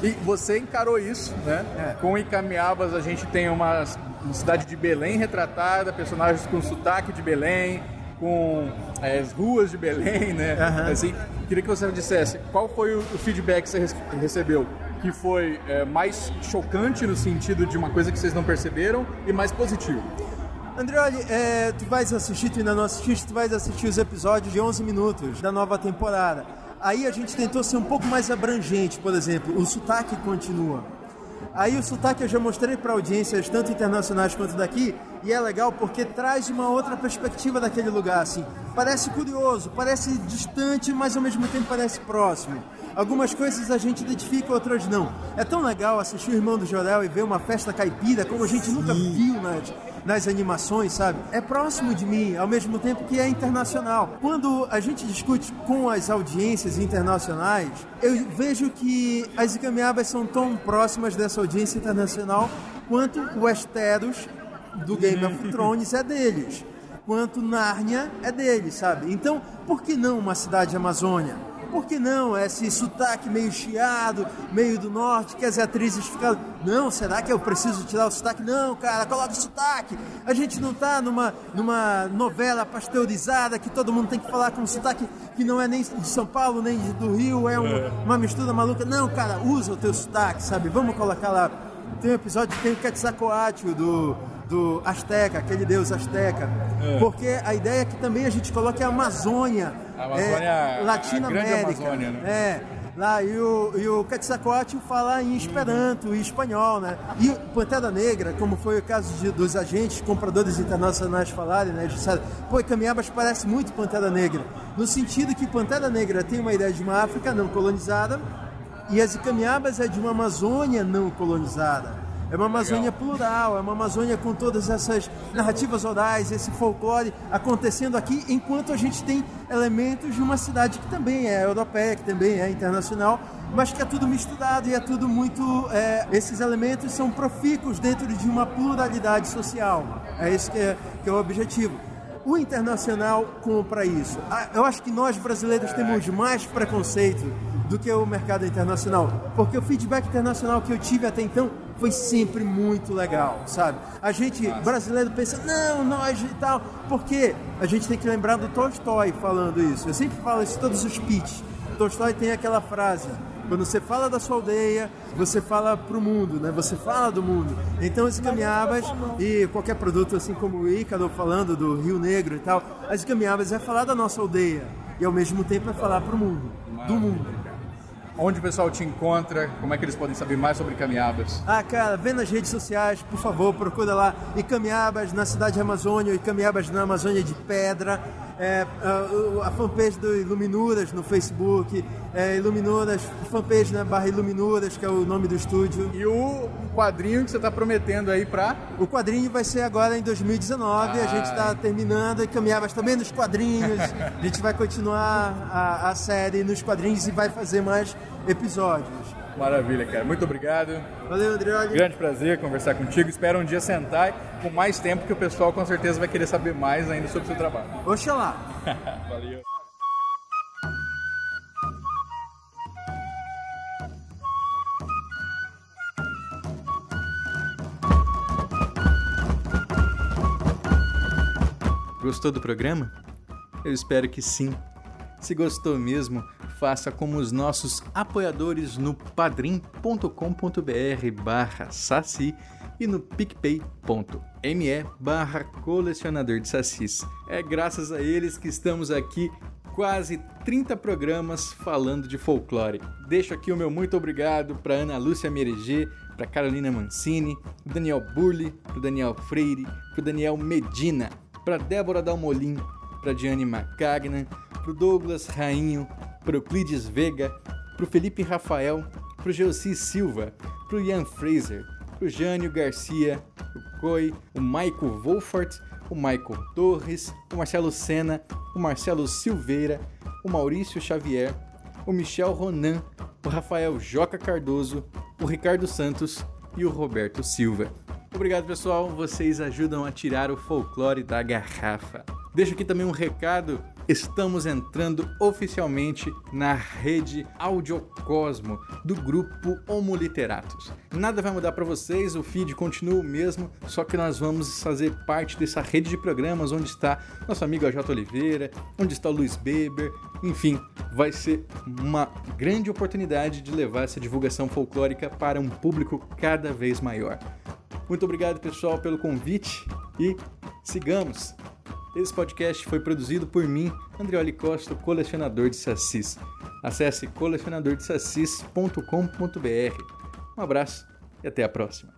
E você encarou isso, né? Com Icamiabas a gente tem uma, uma cidade de Belém retratada, personagens com sotaque de Belém, com é, as ruas de Belém, né? Aham. Assim, queria que você dissesse qual foi o feedback que você recebeu, que foi é, mais chocante no sentido de uma coisa que vocês não perceberam e mais positivo. Andreoli, é, tu vais assistir, tu ainda não assististe, tu vais assistir os episódios de 11 minutos da nova temporada. Aí a gente tentou ser um pouco mais abrangente, por exemplo, o sotaque continua. Aí o sotaque eu já mostrei para audiências tanto internacionais quanto daqui, e é legal porque traz uma outra perspectiva daquele lugar, assim. Parece curioso, parece distante, mas ao mesmo tempo parece próximo. Algumas coisas a gente identifica, outras não. É tão legal assistir o Irmão do Jorel e ver uma festa caipira como a gente nunca viu nas, nas animações, sabe? É próximo de mim, ao mesmo tempo que é internacional. Quando a gente discute com as audiências internacionais, eu vejo que as Icamiabas são tão próximas dessa audiência internacional quanto o Westeros do Game of Thrones é deles, quanto Nárnia é deles, sabe? Então, por que não uma cidade Amazônia? Por que não esse sotaque meio chiado, meio do norte, que as atrizes ficam. Não, será que eu preciso tirar o sotaque? Não, cara, coloca o sotaque. A gente não tá numa, numa novela pasteurizada que todo mundo tem que falar com um sotaque que não é nem de São Paulo, nem do Rio, é, um- É. uma mistura maluca. Não, cara, usa o teu sotaque, sabe? Vamos colocar lá. Tem um episódio que tem o Quetzalcoatl do, do Azteca, aquele deus Azteca. É. Porque a ideia é que também a gente coloque a Amazônia, A Amazônia, é, Latina América. Né? É. Lá, e o, e o Quetzalcoatl fala em Esperanto e espanhol, né? E Pantera Negra, como foi o caso de- dos agentes compradores internacionais falarem, né? Eles disseram, pô, Camiabas parece muito Pantera Negra. No sentido que Pantera Negra tem uma ideia de uma África não colonizada e as Icamiabas é de uma Amazônia não colonizada. É uma Amazônia plural, é uma Amazônia com todas essas narrativas orais, esse folclore acontecendo aqui, enquanto a gente tem elementos de uma cidade que também é europeia, que também é internacional, mas que é tudo misturado e é tudo muito. é, esses elementos são profícuos dentro de uma pluralidade social. É esse que é, que é o objetivo. O internacional compra isso. Ah, Eu acho que nós brasileiros temos mais preconceito do que o mercado internacional, porque o feedback internacional que eu tive até então foi sempre muito legal, sabe? A gente, brasileiro, pensa, não, nós e tal, porque a gente tem que lembrar do Tolstói falando isso. Eu sempre falo isso em todos os pitches. Tolstói tem aquela frase, quando você fala da sua aldeia, você fala pro mundo, né? Você fala do mundo. Então as caminhadas e qualquer produto assim como o Ícaro falando do Rio Negro e tal, as caminhadas é falar da nossa aldeia e ao mesmo tempo é falar pro mundo, do mundo. Onde o pessoal te encontra? Como é que eles podem saber mais sobre Caminhabas? Ah, cara, vê nas redes sociais, por favor, procura lá Icamiabas na cidade de Amazônia, Icamiabas na Amazônia de Pedra, é, a, a fanpage do Iluminuras no Facebook, é, Iluminuras, fanpage na barra Iluminuras, que é o nome do estúdio. E o quadrinho que você está prometendo aí para? O quadrinho vai ser agora em 2019, ah. a gente está terminando Icamiabas também nos quadrinhos, a gente vai continuar a, a série nos quadrinhos e vai fazer mais episódios. Maravilha, cara. Muito obrigado. Valeu, André. Grande prazer conversar contigo. Espero um dia sentar com mais tempo que o pessoal com certeza vai querer saber mais ainda sobre o seu trabalho. Oxalá. Valeu. Gostou do programa? Eu espero que sim. Se gostou mesmo, faça como os nossos apoiadores no padrim.com.br barra saci e no picpay.me barra colecionador de sacis. É graças a eles que estamos aqui quase 30 programas falando de folclore. Deixo aqui o meu muito obrigado para Ana Lúcia Mereger, para Carolina Mancini, Daniel Burli, pro Daniel Freire, pro Daniel Medina, para Débora Dalmolin, para Diane Macagnan, pro Douglas Rainho, pro Euclides Vega, pro Felipe Rafael, pro Geossi Silva, pro Ian Fraser, pro Jânio Garcia, o Coi, o Maico Wolfort, o Michael Torres, o Marcelo Sena, o Marcelo Silveira, o Maurício Xavier, o Michel Ronan, o Rafael Joca Cardoso, o Ricardo Santos e o Roberto Silva. Obrigado, pessoal. Vocês ajudam a tirar o folclore da garrafa. Deixo aqui também um recado estamos entrando oficialmente na rede Audiocosmo do grupo Homo Literatus. Nada vai mudar para vocês, o feed continua o mesmo, só que nós vamos fazer parte dessa rede de programas onde está nosso amigo AJ Oliveira, onde está o Luiz Beber, enfim, vai ser uma grande oportunidade de levar essa divulgação folclórica para um público cada vez maior. Muito obrigado, pessoal, pelo convite e sigamos! Esse podcast foi produzido por mim, Andrioli Costa, colecionador de sacis. Acesse colecionadordesacis.com.br. Um abraço e até a próxima.